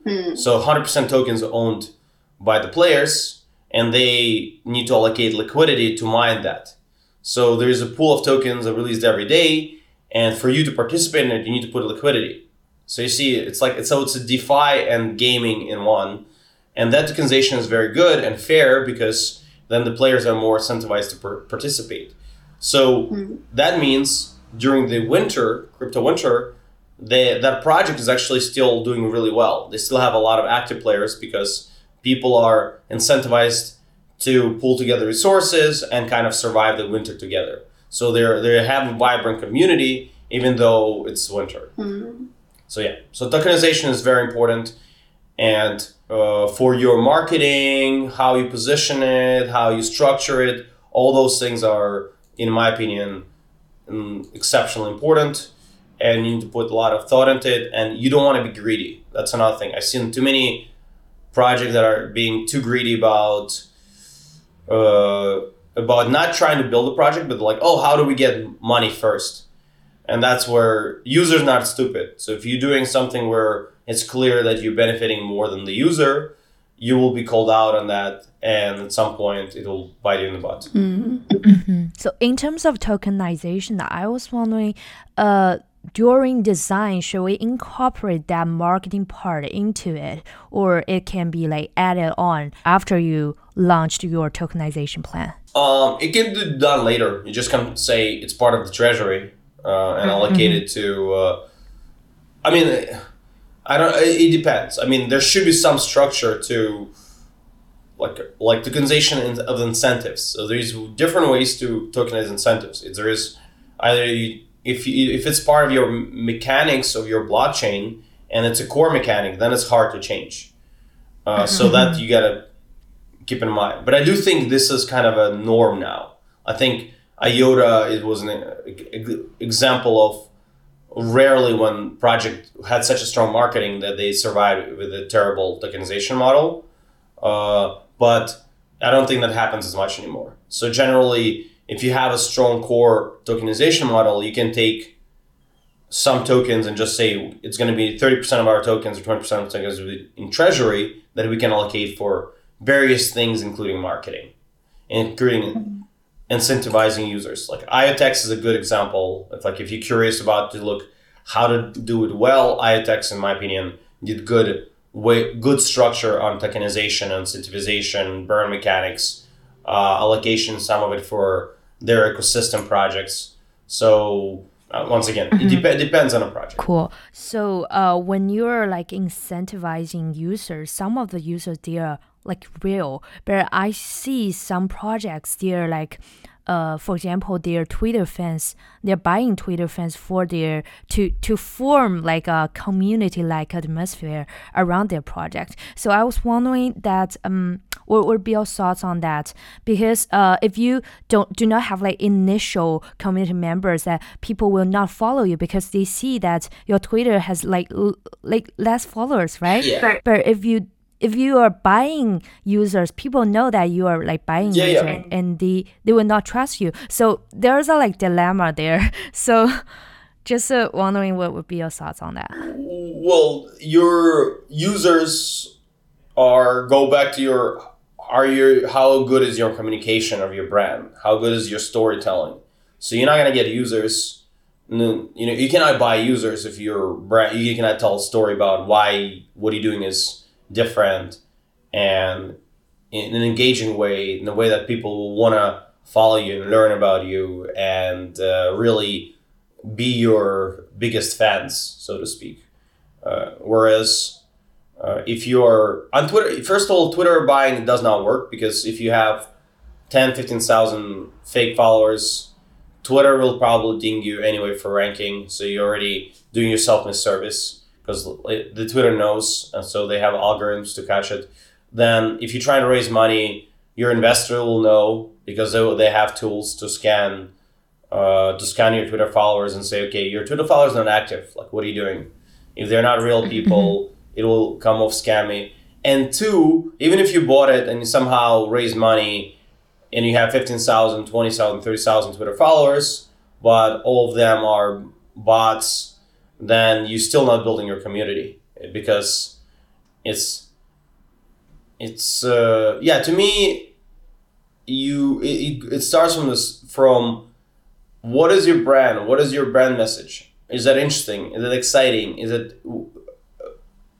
Hmm. So 100% tokens owned by the players, and they need to allocate liquidity to mine that. So there's a pool of tokens that released every day, and for you to participate in it, you need to put liquidity. So you see, it's like it's so it's a DeFi and gaming in one, and that tokenization is very good and fair because then the players are more incentivized to per- participate. So mm-hmm. that means during the winter, crypto winter, they, that project is actually still doing really well. They still have a lot of active players because people are incentivized to pull together resources and kind of survive the winter together. So they're they have a vibrant community even though it's winter. Mm-hmm. So yeah, so tokenization is very important, and uh, for your marketing, how you position it, how you structure it, all those things are, in my opinion, um, exceptionally important. And you need to put a lot of thought into it, and you don't want to be greedy. That's another thing. I've seen too many projects that are being too greedy about. Uh, about not trying to build a project, but like, oh, how do we get money first? and that's where users not stupid. So if you're doing something where it's clear that you're benefiting more than the user, you will be called out on that, and at some point it'll bite you in the butt. So in terms of tokenization, I was wondering, uh, during design, should we incorporate that marketing part into it, or it can be like added on after you launched your tokenization plan? Um, it can be done later. You just can say it's part of the treasury uh, and allocate it to. Uh, I mean, I don't. It it depends. I mean, there should be some structure to, like, like tokenization of incentives. So there's different ways to tokenize incentives. There is either you, if you, if it's part of your mechanics of your blockchain and it's a core mechanic, then it's hard to change. Uh, So that you gotta keep in mind. But I do think this is kind of a norm now. I think IOTA it was an example of rarely when project had such a strong marketing that they survived with a terrible tokenization model. Uh, but I don't think that happens as much anymore. So generally, if you have a strong core tokenization model, you can take some tokens and just say it's going to be 30% of our tokens or 20% of tokens in treasury that we can allocate for various things, including marketing, including incentivizing users. Like IoTeX is a good example. If like if you're curious about to look how to do it well, IoTeX, in my opinion, did good way good structure on tokenization, incentivization, burn mechanics, uh, allocation, some of it for their ecosystem projects. So uh, once again, it dep- depends on a project. Cool. So uh, when you're like incentivizing users, some of the users they are like real, but I see some projects they're like. Uh, for example, their Twitter fans, they're buying Twitter fans for their to to form like a community-like atmosphere around their project. So I was wondering that um, what would be your thoughts on that? Because uh, if you don't do not have like initial community members, that people will not follow you because they see that your Twitter has like l- like less followers, right? Yeah. Right. But if you if you are buying users, people know that you are like buying Yeah, user, yeah. and they they will not trust you. So there's a like dilemma there. So just uh, wondering what would be your thoughts on that? Well, your users are go back to your are your how good is your communication of your brand? How good is your storytelling? So you're not gonna get users. You know you cannot buy users if your brand. You cannot tell a story about why what you're doing is different and in an engaging way, in a way that people will want to follow you and learn about you and uh, really be your biggest fans, so to speak. Uh, whereas uh, if you're on Twitter, first of all, Twitter buying does not work because if you have 10, 15,000 fake followers, Twitter will probably ding you anyway for ranking. So you're already doing yourself misservice because the Twitter knows, and so they have algorithms to catch it. Then if you try to raise money, your investor will know because they, they have tools to scan uh, to scan your Twitter followers and say, okay, your Twitter followers are not active. Like, what are you doing? If they're not real people, it will come off scammy. And two, even if you bought it and you somehow raise money and you have 15,000, 20,000, 30,000 Twitter followers, but all of them are bots, then you're still not building your community because it's, it's, uh, yeah, to me, you, it, it, it starts from this, from, what is your brand? What is your brand message? Is that interesting? Is it exciting? Is it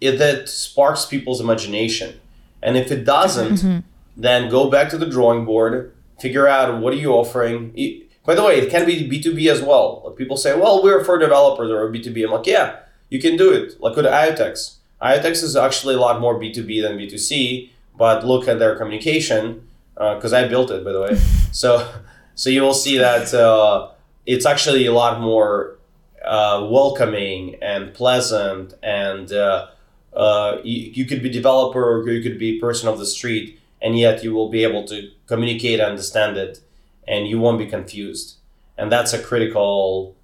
if that sparks people's imagination? And if it doesn't, then go back to the drawing board, figure out what are you offering. E- By the way, it can be B two B as well. Like people say, "Well, we're for developers or B two B." I'm like, "Yeah, you can do it." Like with IoTeX, IoTeX is actually a lot more B two B than B two C. But look at their communication because I built it, by the way. so so you will see that uh, it's actually a lot more uh, welcoming and pleasant and uh, uh, you, you could be developer or you could be person of the street and yet you will be able to communicate and understand it and you won't be confused. And that's a critical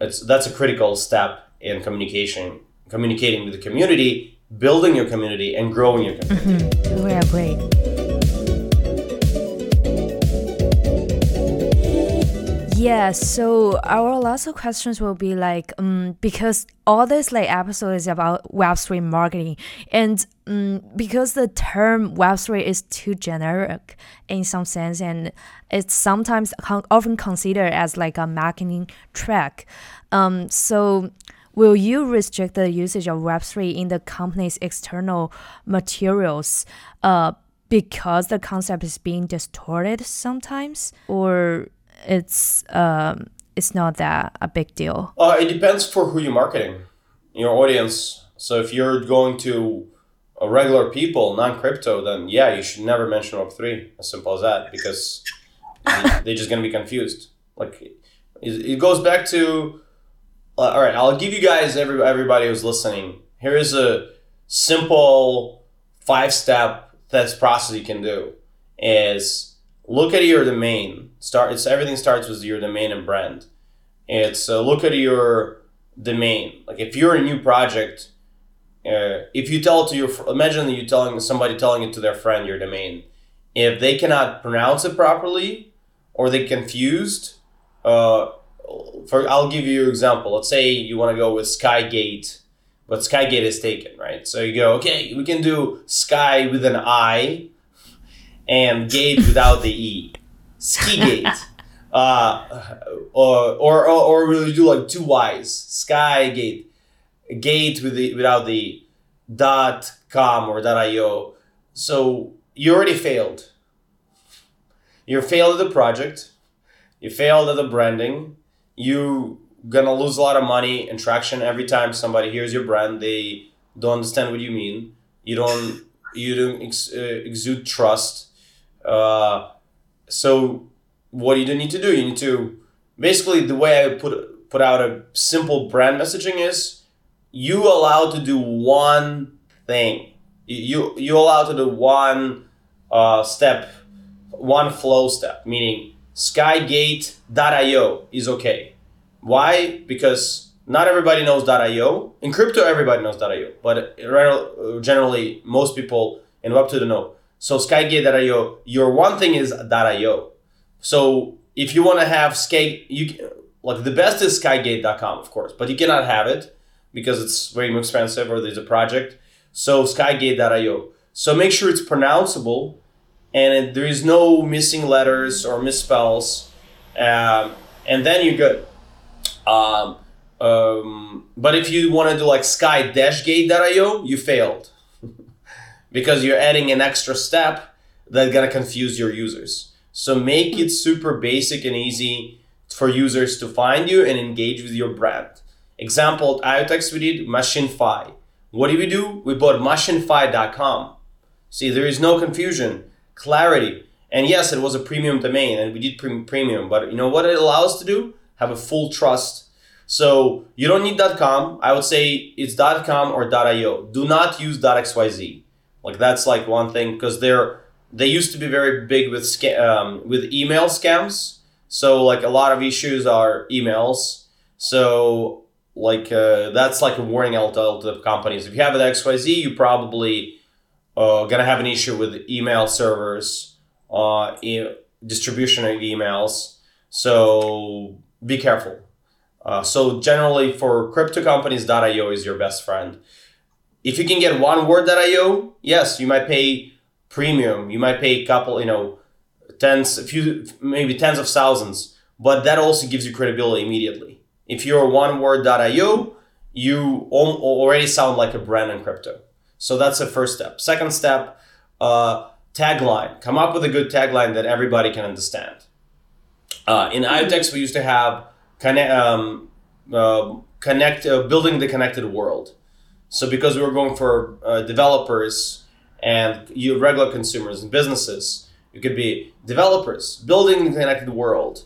it's that's a critical step in communication communicating with the community building your community and growing your community. Mm-hmm. We agree. Yeah, so our last questions will be like, um, because all this like episode is about Web3 marketing, and um, because the term Web3 is too generic in some sense, and it's sometimes con- often considered as like a marketing track. Um, so will you restrict the usage of Web3 in the company's external materials? Uh, because the concept is being distorted sometimes, or it's um, it's not that a big deal. Uh, it depends for who you're marketing, your audience. So if you're going to a regular people, non-crypto, then yeah, you should never mention Web three. As simple as that, because they're just gonna be confused. Like it, goes back to. Uh, all right, I'll give you guys every everybody who's listening. Here is a simple five-step test process you can do. Is look at your domain. Start. It's everything starts with your domain and brand. It's look at your domain. Like if you're a new project, uh, if you tell to your imagine you telling somebody telling it to their friend your domain, if they cannot pronounce it properly or they confused, uh, for I'll give you an example. Let's say you want to go with Skygate, but Skygate is taken, right? So you go, okay, we can do Sky with an I and gate without the e, ski gate, uh, or, or or we do like two y's, sky gate, gate with the without the dot com or dot io. So you already failed. You failed at the project. You failed at the branding. You gonna lose a lot of money and traction every time somebody hears your brand. They don't understand what you mean. You don't you don't ex- uh, exude trust uh, so what you need to do, you need to basically the way I put put out a simple brand messaging is you allowed to do one thing. You you allowed to do one uh, step, one flow step, meaning Skygate.io is okay. Why? Because not everybody knows .io. In crypto, everybody knows .io, but generally, most people in Web2 don't know. So Skygate.io, your one thing is .io. So if you want to have Sky, you like the best is Skygate.com, of course, but you cannot have it because it's very expensive or there's a project. So Skygate.io. So make sure it's pronounceable and there is no missing letters or misspells, um, and then you're good. Um, um, but if you want to do like sky-gate.io, you failed because you're adding an extra step that's gonna confuse your users. So make it super basic and easy for users to find you and engage with your brand. Example at IoTeX we did MachineFi. What did we do? We bought MachineFi.com. See, there is no confusion, clarity. And yes, it was a premium domain and we did pre- premium, but you know what it allows to do? Have a full trust. So you don't need .com. I would say it's .com or .io. Do not use .xyz. Like that's like one thing because they're they used to be very big with sca- um, with email scams. So like a lot of issues are emails. So like uh, that's like a warning out to the companies. If you have an XYZ, you probably uh, gonna have an issue with email servers, uh, e- distribution of emails. So be careful. Uh, so generally for crypto companies, .io is your best friend if you can get one word that word.io, yes, you might pay premium. You might pay a couple, you know, tens, a few, maybe tens of thousands, but that also gives you credibility immediately. If you're one word.io, you already sound like a brand in crypto. So that's the first step. Second step, uh, tagline. Come up with a good tagline that everybody can understand. Uh, in IoTeX, we used to have connect, um, uh, connect uh, building the connected world. So because we were going for uh, developers and you regular consumers and businesses, it could be developers building the connected world,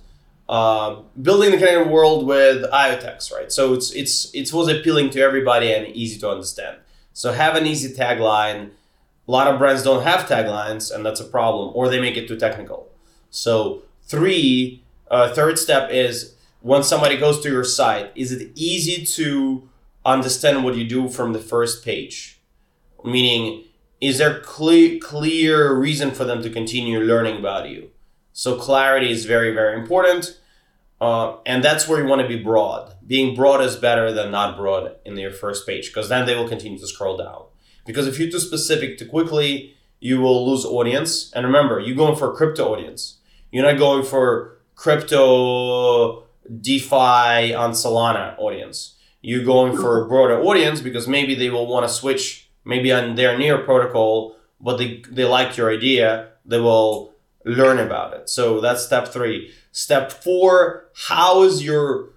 uh, building the connected world with IoTeX, right? So it's it's it was appealing to everybody and easy to understand. So have an easy tagline. A lot of brands don't have taglines, and that's a problem, or they make it too technical. So three, uh, third step is when somebody goes to your site, is it easy to understand what you do from the first page? Meaning, is there clear clear reason for them to continue learning about you? So clarity is very very important. Uh, and that's where you want to be broad. Being broad is better than not broad in your first page because then they will continue to scroll down. Because if you're too specific too quickly, you will lose audience. And remember, you're going for crypto audience. You're not going for crypto DeFi on Solana audience. You're going for a broader audience because maybe they will want to switch maybe on their near protocol, but they, they like your idea. They will learn about it. So that's step three. Step four, how is your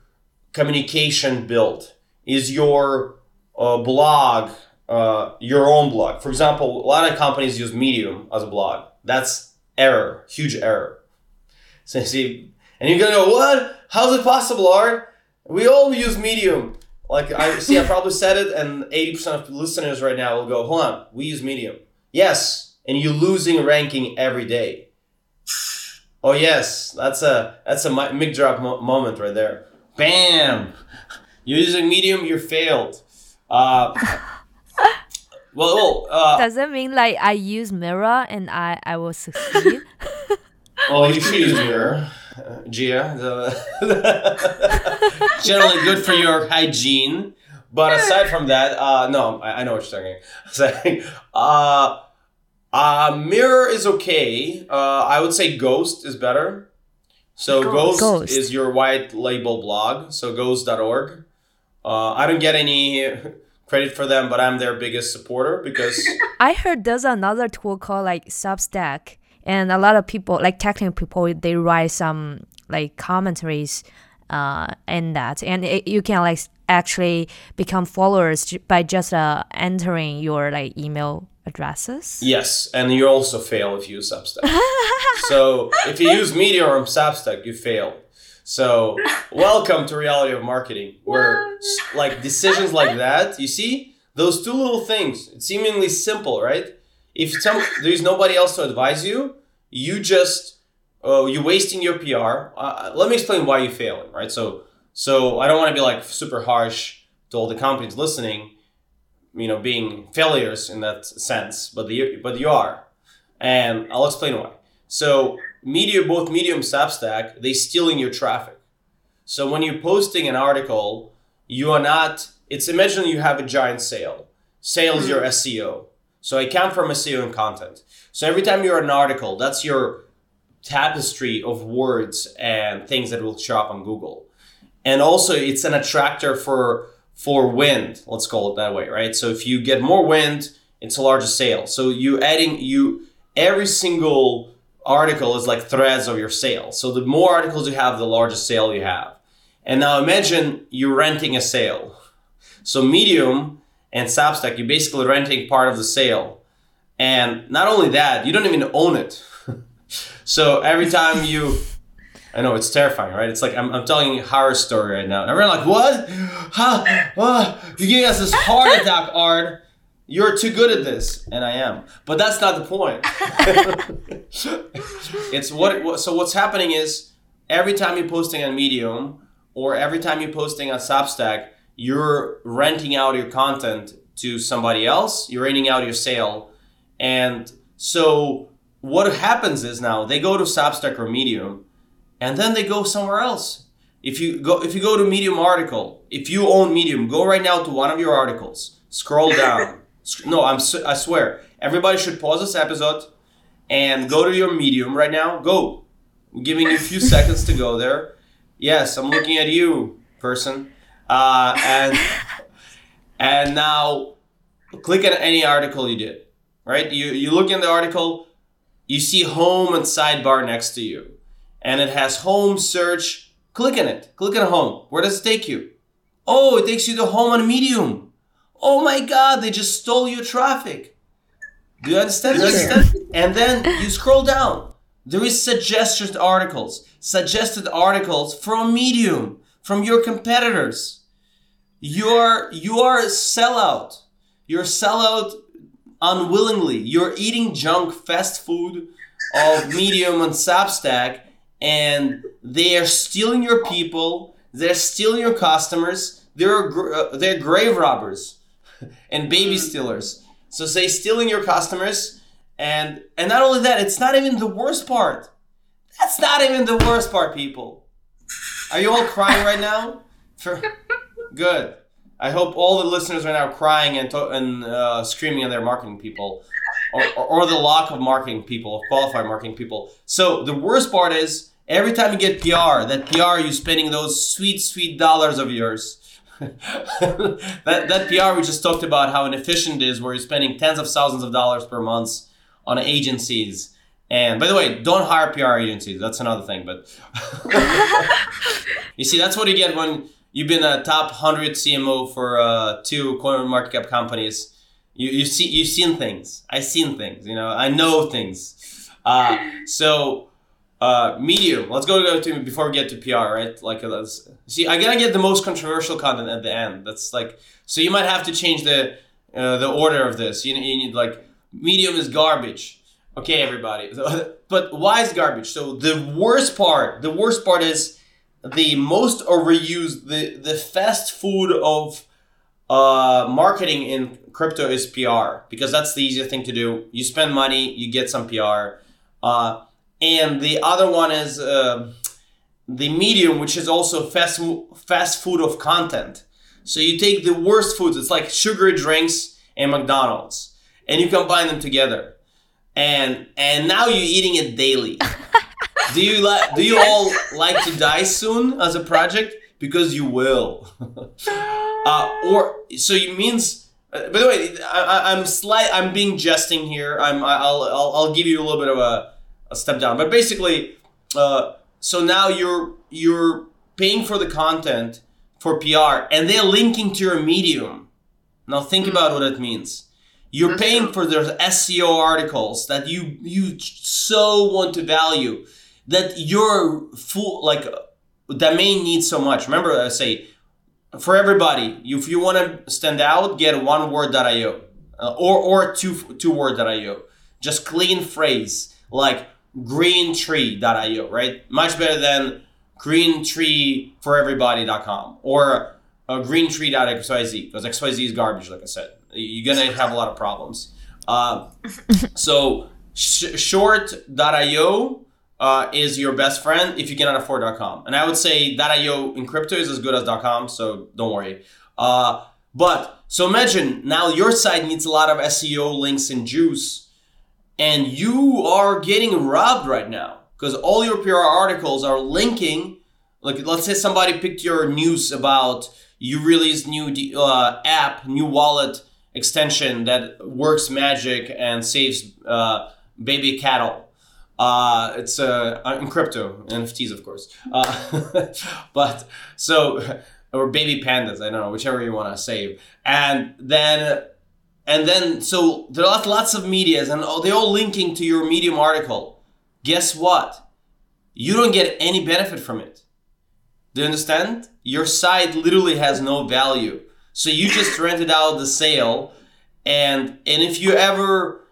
communication built? Is your uh, blog uh, your own blog? For example, a lot of companies use Medium as a blog. That's error, huge error. So see, and you're gonna go, what? How's it possible, Art? We all use Medium. Like I see, I probably said it, and eighty percent of listeners right now will go, hold on, we use Medium. Yes, and you're losing ranking every day. Oh yes, that's a that's a mic drop mo- moment right there. Bam! You're using Medium, you failed. Uh, well, well uh, does it mean like I use Mirror and I I will succeed? well, you should use Mirror, uh, Gia. generally good for your hygiene. But aside from that, uh, no, I, I know what you're saying. uh, uh, Mirror is okay. Uh, I would say Ghost is better. So Ghost, Ghost, is your white label blog. So ghost.org. Uh, I don't get any credit for them, but I'm their biggest supporter because I heard there's another tool called like Substack, and a lot of people, like technical people, they write some like commentaries uh, in that, and it, you can like actually become followers by just uh, entering your like email addresses. Yes, and you also fail if you use Substack. so if you use Medium or Substack, you fail. So welcome to reality of marketing, where like decisions like that, you see those two little things. It's seemingly simple, right? If some there's nobody else to advise you, you just oh you're wasting your PR. Uh, let me explain why you're failing, right? So so I don't want to be like super harsh to all the companies listening you know being failures in that sense but the but you are. And i'll explain why. So media both medium substack they stealing your traffic. So when you're posting an article you are not it's imagine you have a giant sail. Sails your seo so i come from seo and content so every time you're an article that's your tapestry of words and things that will show up on google and also it's an attractor for for wind, let's call it that way, right? So if you get more wind, it's a larger sail. So you adding you every single article is like threads of your sail. So the more articles you have, the larger sail you have. And now imagine you're renting a sail. So Medium and Substack, you're basically renting part of the sail. And not only that, you don't even own it. so every time you I know it's terrifying, right? It's like I'm, I'm telling a horror story right now. Everyone like, what? How? What? You're giving us this heart attack, Art. You're too good at this, and I am. But that's not the point. it's what. So what's happening is every time you're posting on Medium or every time you're posting on Substack, you're renting out your content to somebody else. You're renting out your sail, and so what happens is now they go to Substack or Medium and then they go somewhere else. If you go if you go to Medium article, if you own Medium, go right now to one of your articles. Scroll down. no, I'm I swear. Everybody should pause this episode and go to your Medium right now. Go. I'm giving you a few seconds to go there. Yes, I'm looking at you, person. Uh, and and now click on any article you did. Right? You you look in the article, you see home and sidebar next to you and it has home search. Click on it. Click on home. Where does it take you? Oh, it takes you to home on Medium. Oh my God, they just stole your traffic. Do you understand? And then you scroll down. There is suggested articles, suggested articles from Medium, from your competitors. You're you are a sellout. You're a sellout unwillingly. You're eating junk fast food of Medium and Substack and they are stealing your people. They're stealing your customers. They're uh, they're grave robbers and baby mm. stealers. So say stealing your customers, and and not only that, it's not even the worst part. That's not even the worst part, people. Are you all crying right now? For good. I hope all the listeners are now crying and to- and uh, screaming at their marketing people, or, or, or the lack of marketing people, qualified marketing people. So the worst part is every time you get PR, that PR you're spending those sweet sweet dollars of yours. that that PR we just talked about how inefficient it is, where you're spending tens of thousands of dollars per month on agencies. And by the way, don't hire PR agencies. That's another thing. But you see, that's what you get when you've been a top hundred CMO for uh, two coin market cap companies. You you see you've seen things. I've seen things. You know, I know things. Uh, so uh, medium. Let's go go to before we get to PR. Right? Like uh, let's see. I gotta get the most controversial content at the end. That's like so. You might have to change the uh, the order of this. You, you need like medium is garbage. Okay, everybody. But why is garbage? So the worst part, the worst part is the most overused, the the fast food of uh, marketing in crypto is PR because that's the easiest thing to do. You spend money, you get some PR. Uh, and the other one is uh, the medium, which is also fast fast food of content. So you take the worst foods, it's like sugary drinks and McDonald's, and you combine them together and and now you're eating it daily. do you like? Do you all like to die soon as a project? Because you will. uh, or so it means. Uh, by the way, I, I'm slight. I'm being jesting here. I'm. I'll. I'll, I'll give you a little bit of a, a step down. But basically, uh, so now you're you're paying for the content for PR, and they're linking to your Medium. Now think mm. about what that means you're That's paying true. for those SEO articles that you you so want to value that your full like domain needs so much. Remember, I say for everybody, if you want to stand out, get one word.io uh, or or two two word.io. Just clean phrase like green tree.io, right? Much better than green tree for everybody.com or uh, green tree.xyz because xyz is garbage like i said you're gonna have a lot of problems. Uh, so sh- short.io uh, is your best friend if you cannot afford .com. And I would say .io in crypto is as good as .com, so don't worry. Uh, but so imagine now your site needs a lot of SEO links and juice, and you are getting robbed right now because all your PR articles are linking. Like let's say somebody picked your news about you released new uh, app, new wallet extension that works magic and saves uh, baby cattle. Uh, it's uh, in crypto, NFTs, of course. Uh, but so, or baby pandas, I don't know, whichever you want to save. And then, and then, so there are lots of medias, and they're all linking to your Medium article. Guess what? You don't get any benefit from it. Do you understand? Your site literally has no value. So you just rented out the sale, and and if you ever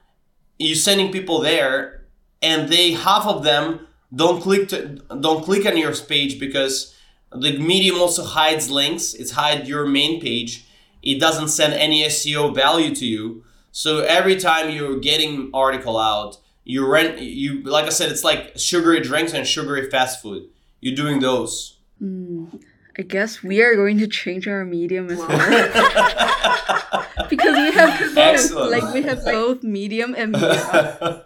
you're sending people there, and they half of them don't click to don't click on your page because the medium also hides links. It hides your main page. It doesn't send any SEO value to you. So every time you're getting article out, you rent you like I said, it's like sugary drinks and sugary fast food. You're doing those. Mm. I guess we are going to change our medium as well. because we have both. Excellent. Like we have both medium and mirror.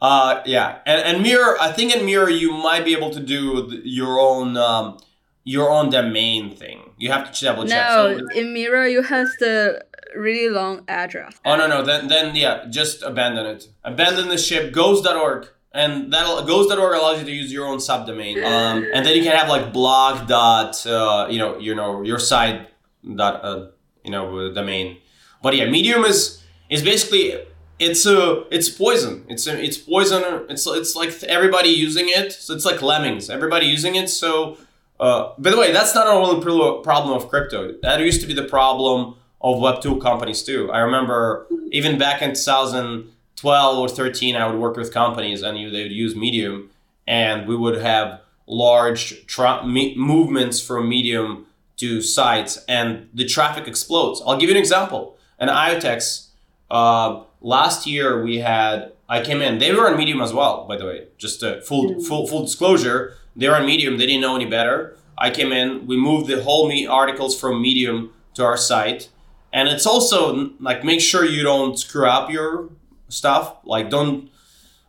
uh, yeah, and, and mirror. I think in mirror you might be able to do your own um, your own domain thing. You have to double check. No, so, in mirror you have the really long address. Oh no no then then yeah just abandon it. Abandon the ship. Ghost.org and that Ghost.org allows you to use your own subdomain um, and then you can have like blog dot uh, you know you know your site dot uh, you know domain. But yeah medium is is basically it's a it's poison. It's a, it's poison it's it's like everybody using it so it's like lemmings everybody using it so uh, by the way that's not only a problem of crypto. That used to be the problem of web 2 companies too. I remember even back in 2000 12 or 13, I would work with companies and you, they would use Medium, and we would have large tra- me- movements from Medium to sites, and the traffic explodes. I'll give you an example. An IoTeX, uh, last year we had, I came in, they were on Medium as well, by the way, just a full, full, full disclosure. They were on Medium. They didn't know any better. I came in. We moved the whole me articles from Medium to our site, and it's also like make sure you don't screw up your stuff. Like don't.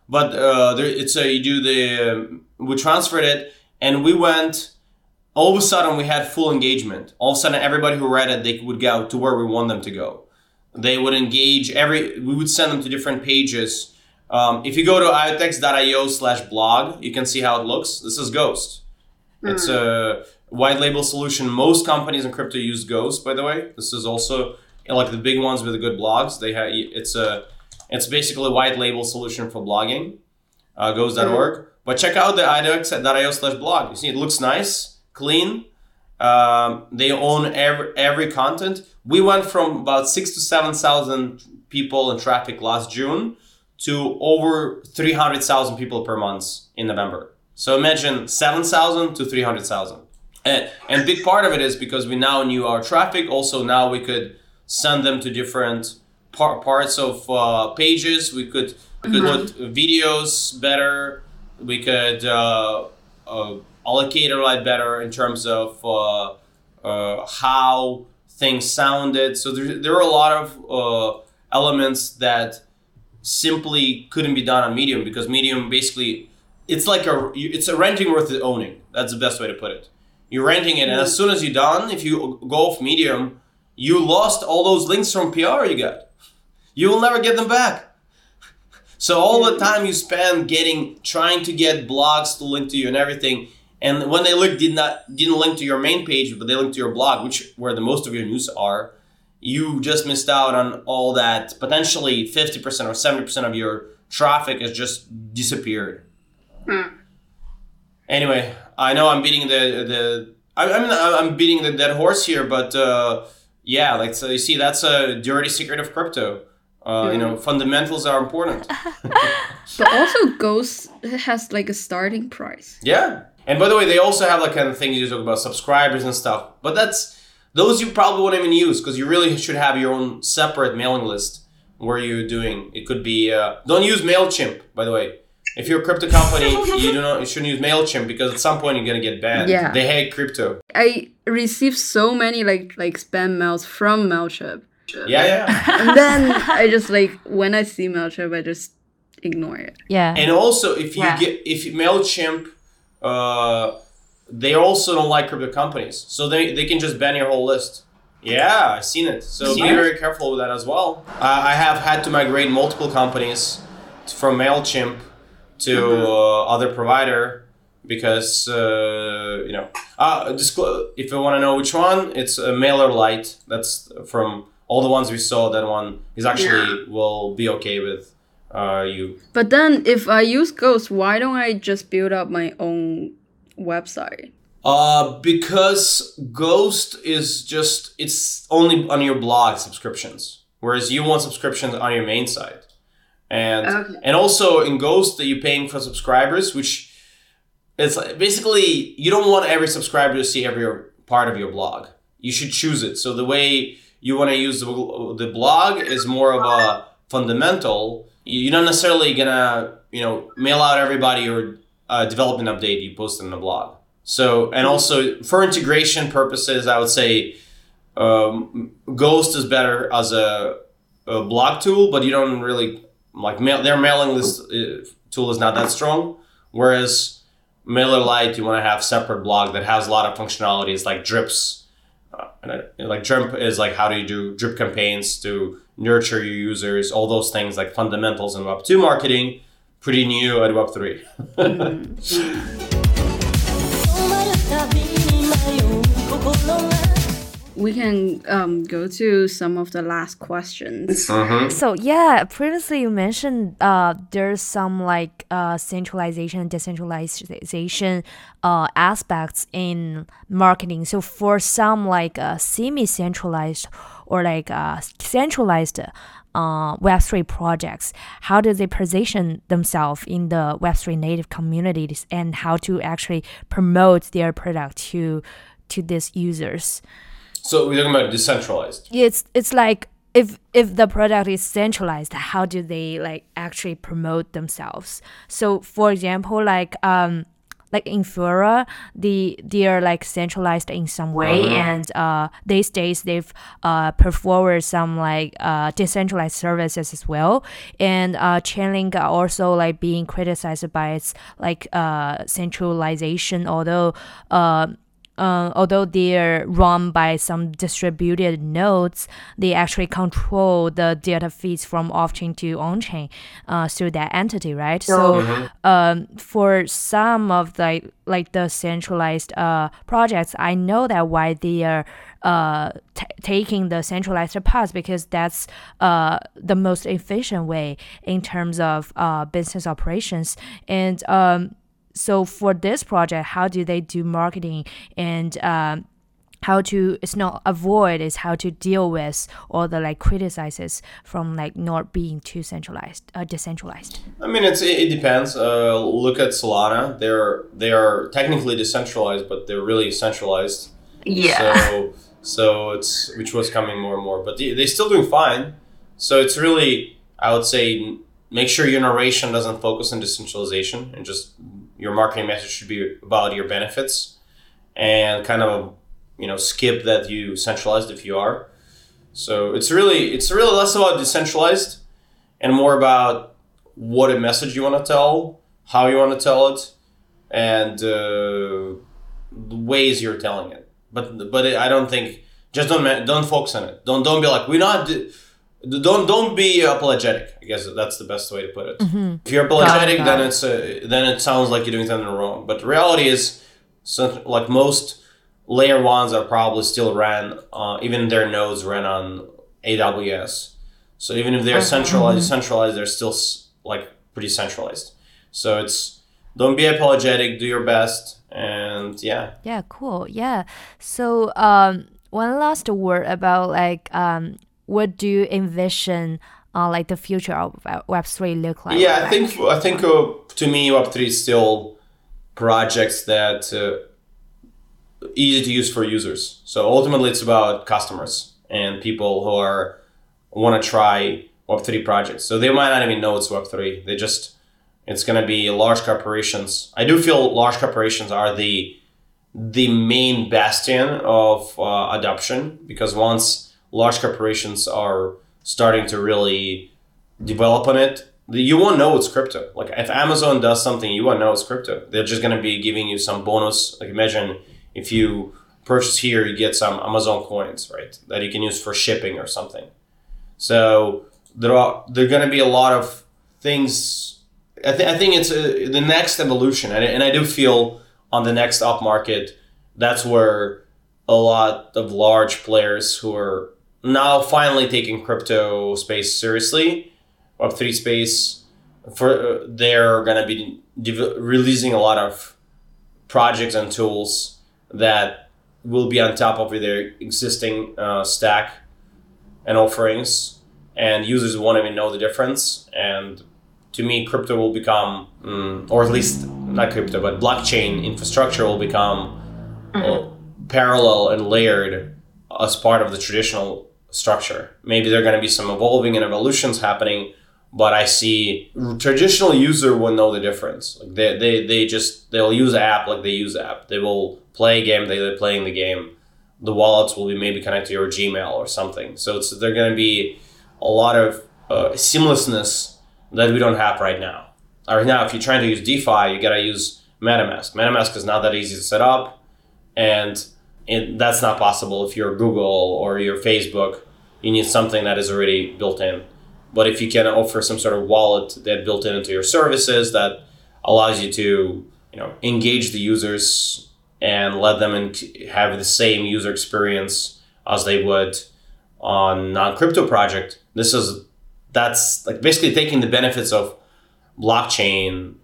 But uh, there, it's a you do the we transferred it, and we went. All of a sudden, we had full engagement. All of a sudden, everybody who read it, they would go to where we want them to go. They would engage every. We would send them to different pages. Um, if you go to iotex.io slash blog, you can see how it looks. This is Ghost. It's a white label solution. Most companies in crypto use Ghost, by the way. This is also like the big ones with the good blogs. They have it's a it's basically a white label solution for blogging. Uh, Ghost.org. But check out the iotex.io slash blog. You see, it looks nice, clean. Um, they own every every content. We went from about six to seven thousand people in traffic last June to over three hundred thousand people per month in November. So imagine seven thousand to three hundred thousand, And, and and big part of it is because we now knew our traffic. Also now we could send them to different par- parts of uh, pages. We could we could put videos better. We could uh, uh, allocate a lot better in terms of uh, uh, how things sounded. So there, there are a lot of uh, elements that simply couldn't be done on Medium because Medium basically it's like a it's a renting worth owning. That's the best way to put it. You're renting it, and as soon as you're done, if you go off Medium, you lost all those links from PR you got. You will never get them back. So all the time you spend getting trying to get blogs to link to you and everything, and when they look did not didn't link to your main page, but they linked to your blog, which where the most of your news are, you just missed out on all that. Potentially fifty percent or seventy percent of your traffic has just disappeared. Anyway, I know I'm beating the the I, I'm I'm beating the dead horse here, but uh, yeah, like so you see, that's a dirty secret of crypto. Uh, You know, fundamentals are important. But also, Ghost has like a starting price. Yeah. And by the way, they also have like kind of thing you talk about subscribers and stuff. But that's those you probably won't even use because you really should have your own separate mailing list where you're doing. It could be uh, don't use Mailchimp. By the way, if you're a crypto company, you do not you shouldn't use Mailchimp because at some point you're gonna get banned. Yeah. They hate crypto. I received so many like like spam mails from Mailchimp, Yeah, yeah. and then I just like when I see Mailchimp, I just ignore it. Yeah. And also, if you Yeah. get if Mailchimp, uh, they also don't like crypto companies, so they they can just ban your whole list. Yeah, I've seen it. So be very careful with that as well. Uh, I have had to migrate multiple companies from Mailchimp to uh, other provider because uh, you know. Uh, disclo- if you want to know which one, it's a MailerLite That's from all the ones we saw. That one is actually will be okay with uh, you. But then if I use Ghost, why don't I just build up my own website? Uh, because Ghost is just it's only on your blog subscriptions, whereas you want subscriptions on your main site, and Okay. and also in Ghost that you're paying for subscribers, which it's like- basically you don't want every subscriber to see every part of your blog. You should choose it. So the way you want to use the, blog is more of a fundamental. You're not necessarily gonna you know mail out everybody your uh, development update you post in the blog. So and also for integration purposes, I would say um, Ghost is better as a, a blog tool, but you don't really like mail. Their mailing list uh, tool is not that strong. Whereas MailerLite, you want to have separate blog that has a lot of functionalities like drips. And I, like drip is like how do you do drip campaigns to nurture your users, all those things like fundamentals in Web two marketing. Pretty new at Web three. Mm-hmm. Mm-hmm. We can um, go to some of the last questions. So yeah, previously you mentioned uh, there's some like uh, centralization and decentralization uh, aspects in marketing. So for some like uh, semi-centralized or like uh, centralized uh, Web3 projects, how do they position themselves in the Web3 native communities and how to actually promote their product to to these users? So we're talking about decentralized. it's it's like if if the product is centralized how do they like actually promote themselves so for example like um like Infura, the they are like centralized in some way, and uh, these days they've uh, performed some like uh, decentralized services as well. And uh, Chainlink are also like being criticized by its like uh, centralization, although. Uh, uh, although they're run by some distributed nodes, they actually control the data feeds from off-chain to on-chain uh, through that entity, right? So, um, for some of the like the centralized uh, projects, I know that why they are uh, t- taking the centralized path because that's uh, the most efficient way in terms of uh, business operations and. Um, so for this project how do they do marketing and um, how to it's not avoid is how to deal with all the like criticizes from like not being too centralized uh, decentralized I mean, it's it, it depends. Uh, look at Solana. They're they are technically decentralized, but they're really centralized. yeah So so it's which was coming more and more, but they, they're still doing fine. So it's really I would say make sure your narration doesn't focus on decentralization and just your marketing message should be about your benefits and kind of you know skip that you centralized if you are. So it's really it's really less about decentralized and more about what a message you want to tell, how you want to tell it, and uh, the ways you're telling it. But but I don't think just don't don't focus on it. Don't don't be like we're not. Don't don't be apologetic. I guess that's the best way to put it. If you're apologetic, got then it. it's uh, then it sounds like you're doing something wrong. But the reality is, so, like most layer ones are probably still ran. Uh, even their nodes ran on AWS. So even if they're centralized, centralized, they're still like pretty centralized. So it's don't be apologetic. Do your best, and yeah. Yeah, cool. Yeah. So, um, one last word about like, um, what do you envision, uh, like the future of Web three look like? Yeah, I think I think uh, to me Web three is still projects that uh, easy to use for users. So ultimately, it's about customers and people who are want to try Web three projects. So they might not even know it's Web three. They just it's going to be large corporations. I do feel large corporations are the the main bastion of uh, adoption because once large corporations are starting to really develop on it, you won't know it's crypto. Like if Amazon does something, you won't know it's crypto. They're just gonna be giving you some bonus. Like imagine if you purchase here, you get some Amazon coins, right? That you can use for shipping or something. So there are there are gonna be a lot of things. I, th- I think it's uh the next evolution, and, and I do feel on the next up market, that's where a lot of large players who are now finally taking crypto space seriously, Web three space, for uh, they're gonna be dev- releasing a lot of projects and tools that will be on top of their existing uh, stack and offerings, and users won't even know the difference. And to me, crypto will become, mm, or at least not crypto, but blockchain infrastructure will become uh, parallel and layered as part of the traditional structure. Maybe there are going to be some evolving and evolutions happening, but I see traditional user will know the difference. Like they, they, they just they'll use app like they use app. They will play a game. They, they're playing the game. The wallets will be maybe connected to your Gmail or something. So it's they're going to be a lot of uh, seamlessness that we don't have right now. Right now, if you're trying to use DeFi, you gotta use MetaMask. MetaMask is not that easy to set up, and it, that's not possible if you're Google or you're Facebook. You need something that is already built in. But if you can offer some sort of wallet that built in into your services that allows you to, you know, engage the users and let them in, have the same user experience as they would on non-crypto project, this is that's like basically taking the benefits of blockchain,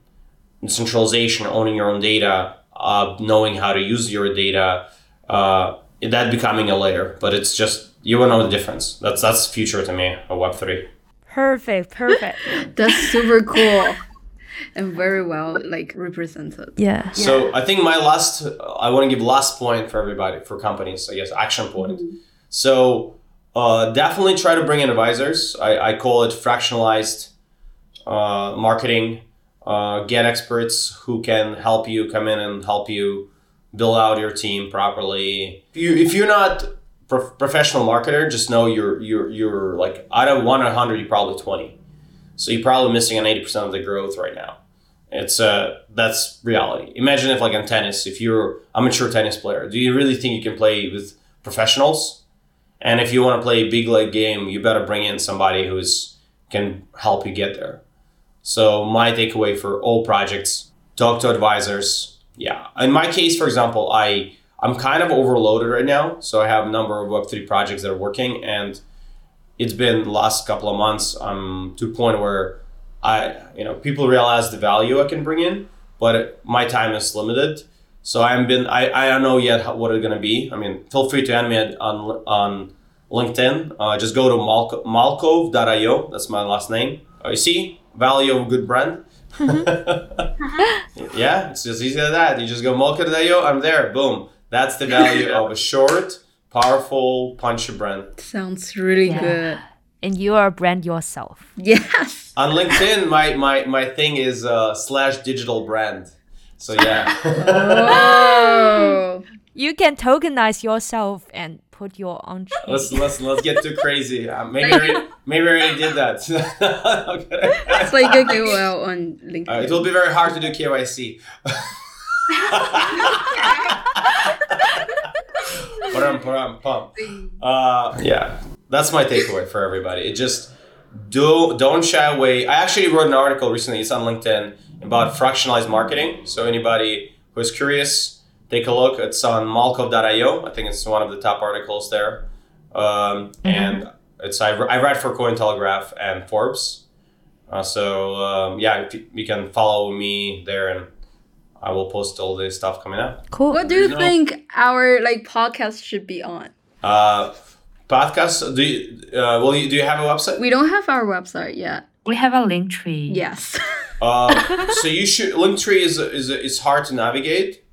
decentralization, owning your own data, uh, knowing how to use your data, uh, that becoming a layer. But it's just you will know the difference. That's that's future to me of Web three. Perfect, perfect. That's super cool and very well like represented. yeah. So I think my last, I want to give last point for everybody, for companies, I guess, action point. So uh, definitely try to bring in advisors. I, I call it fractionalized uh, marketing. uh, get experts who can help you come in and help you build out your team properly. If you if you're not pro- professional marketer, just know you're you're you're like out of one hundred, you're probably twenty. So you're probably missing on eighty percent of the growth right now. It's uh that's reality. Imagine if like in tennis, if you're a mature tennis player, do you really think you can play with professionals? And if you want to play a big league game, you better bring in somebody who's can help you get there. So my takeaway for all projects: talk to advisors. Yeah, in my case, for example, I I'm kind of overloaded right now, so I have a number of Web three projects that are working, and it's been the last couple of months. I'm to a point where I you know people realize the value I can bring in, but my time is limited. So I'm been I, I don't know yet how, what it's gonna be. I mean, feel free to add me on on LinkedIn. Uh, just go to Malko, malkov.io. That's my last name. Uh, you see, value of a good brand. yeah, it's just easy as that. You just go malkov.io. I'm there. Boom. That's the value of a short, powerful, punchy brand. Sounds really Yeah. good. And you are a brand yourself. Yes. On LinkedIn, my my my thing is uh, slash digital brand. So yeah. Oh. You can tokenize yourself and put your own tree. let's let's let's get too crazy. Uh, maybe I already, maybe I already did that. It's like a KOL on LinkedIn. Uh, it will be very hard to do KYC. Param, param, pum. Uh, yeah, that's my takeaway for everybody. It just do don't shy away. I actually wrote an article recently. It's on LinkedIn about fractionalized marketing. So anybody who is curious, take a look. It's on malkov.io. I think it's one of the top articles there. Um, And it's I, I write for Cointelegraph and Forbes. Uh, so um, yeah, if you, you can follow me there, and I will post all the stuff coming out. Cool. What do you No. think our like podcast should be on? Uh, podcast? Do you? Uh, well, you, do you have a website? We don't have our website yet. We have a link tree. Yes. Uh, so you should. link tree is is is hard to navigate.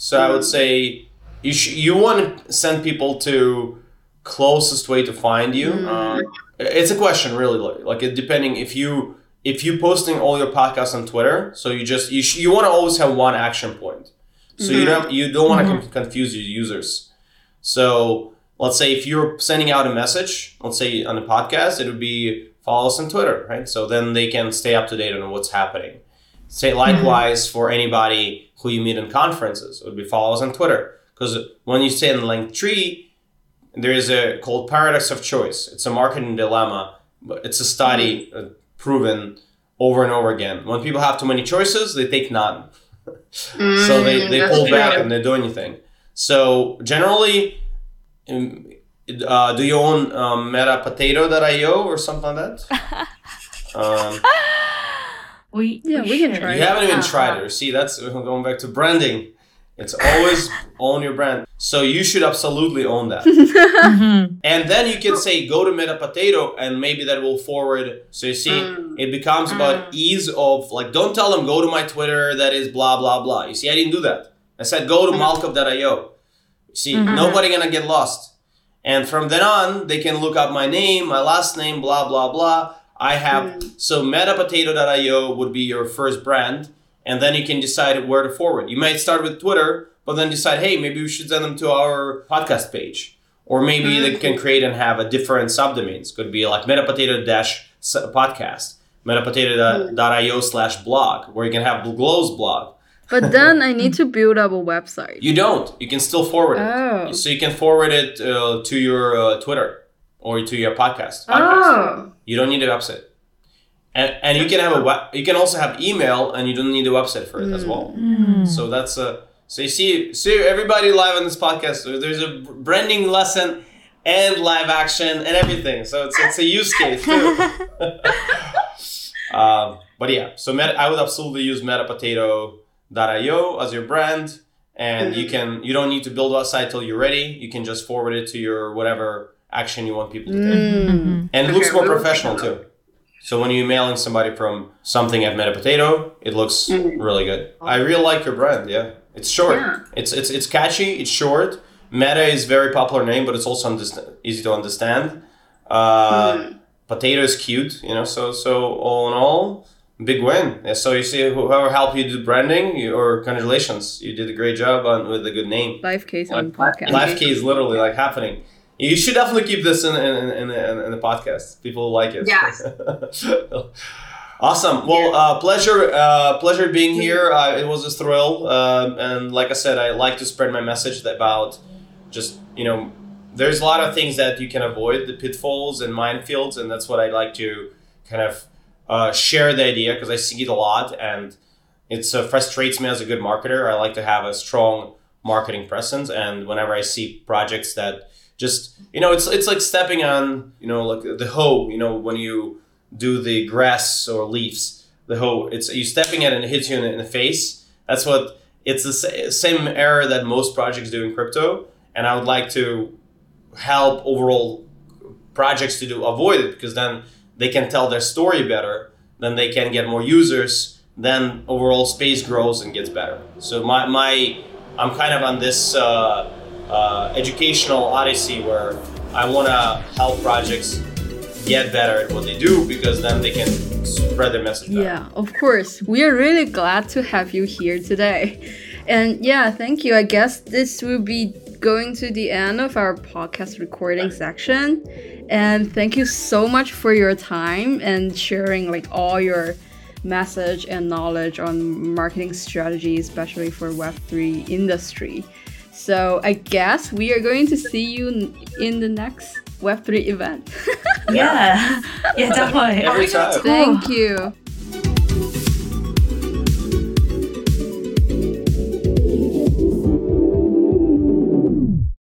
So I would say you sh- you want to send people to closest way to find you. Uh, it's a question really, like, like it depending if you if you posting all your podcasts on Twitter. So you just you sh- you want to always have one action point. So you mm-hmm. don't you don't want to mm-hmm. con- confuse your users. So let's say if you're sending out a message, let's say on the podcast, it would be follow us on Twitter, right? So then they can stay up to date on what's happening. Say likewise for anybody who you meet in conferences, it would be follow us on Twitter. Because when you say in Linktree, there is a called paradox of choice. It's a marketing dilemma, but it's a study uh, proven over and over again. When people have too many choices, they take none. so they, they that's pull back and they do anything. So generally, um, uh, do you own um, metapotato.io or something like that? um, We Yeah, we can try you haven't even Uh, tried it. You See, that's going back to branding. It's always own your brand. So you should absolutely own that. Mhm. And then you can say go to Meta Potato and maybe that will forward. So you see, it becomes about ease of like, don't tell them go to my Twitter that is blah blah blah. You see, I didn't do that. I said go to malkov.io. You see, nobody gonna get lost. And from then on, they can look up my name, my last name, blah blah blah. I have so metapotato.io would be your first brand, and then you can decide where to forward. You might start with Twitter, but then decide, hey, maybe we should send them to our podcast page. Or maybe they can create and have a different subdomains. Could be like metapotato dash podcast, metapotato.io slash blog, where you can have Glow's blog. But then I need to build up a website. You don't. You can still forward it. Oh. So you can forward it uh, to your uh, Twitter or to your podcast. podcast. Oh. You don't need a website. And, and you can have a web, you can also have email and you don't need a website for it as well. Mm. Mm. So that's a so you see see everybody live on this podcast. So there's a branding lesson and live action and everything. So it's it's a use case too. um, but yeah, so Meta, I would absolutely use metapotato.io as your brand, and you mm-hmm. can you don't need to build a site till you're ready. You can just forward it to your whatever action you want people to take, Mm. and it looks more professional too. So when you're emailing somebody from something at Meta Potato, it looks really good. I really like your brand. Yeah, it's short. Yeah. It's it's it's catchy. It's short. Meta is very popular name, but it's also underst- easy to understand. Uh, Potato is cute, you know. So so all in all, big win. Yeah, so you see, whoever helped you do branding, you, or congratulations, you did a great job on with a good name. Life case on podcast. Life case literally like happening. You should definitely keep this in in, in, in, in the podcast. People like it. Yes. awesome. Well, uh, pleasure uh, pleasure being here. Uh, it was a thrill, um, and like I said, I like to spread my message about just you know, there's a lot of things that you can avoid the pitfalls and minefields, and that's what I like to kind of uh, share the idea because I see it a lot, and it uh, frustrates me as a good marketer. I like to have a strong marketing presence, and whenever I see projects that just you know, it's it's like stepping on you know like the hoe. You know when you do the grass or leaves, the hoe. It's you stepping it and it hits you in the, in the face. That's what it's the sa- same error that most projects do in crypto, and I would like to help overall projects to do avoid it because then they can tell their story better, then they can get more users, then overall space grows and gets better. So my, my I'm kind of on this uh, uh, educational odyssey where I want to help projects get better at what they do because then they can spread their message better. Yeah, of course. We are really glad to have you here today. And yeah, thank you. I guess this will be going to the end of our podcast recording section. And thank you so much for your time and sharing like all your message and knowledge on marketing strategy, especially for Web3 industry. So I guess we are going to see you in the next Web3 event. Yeah. Yeah, definitely. Every time. Thank you.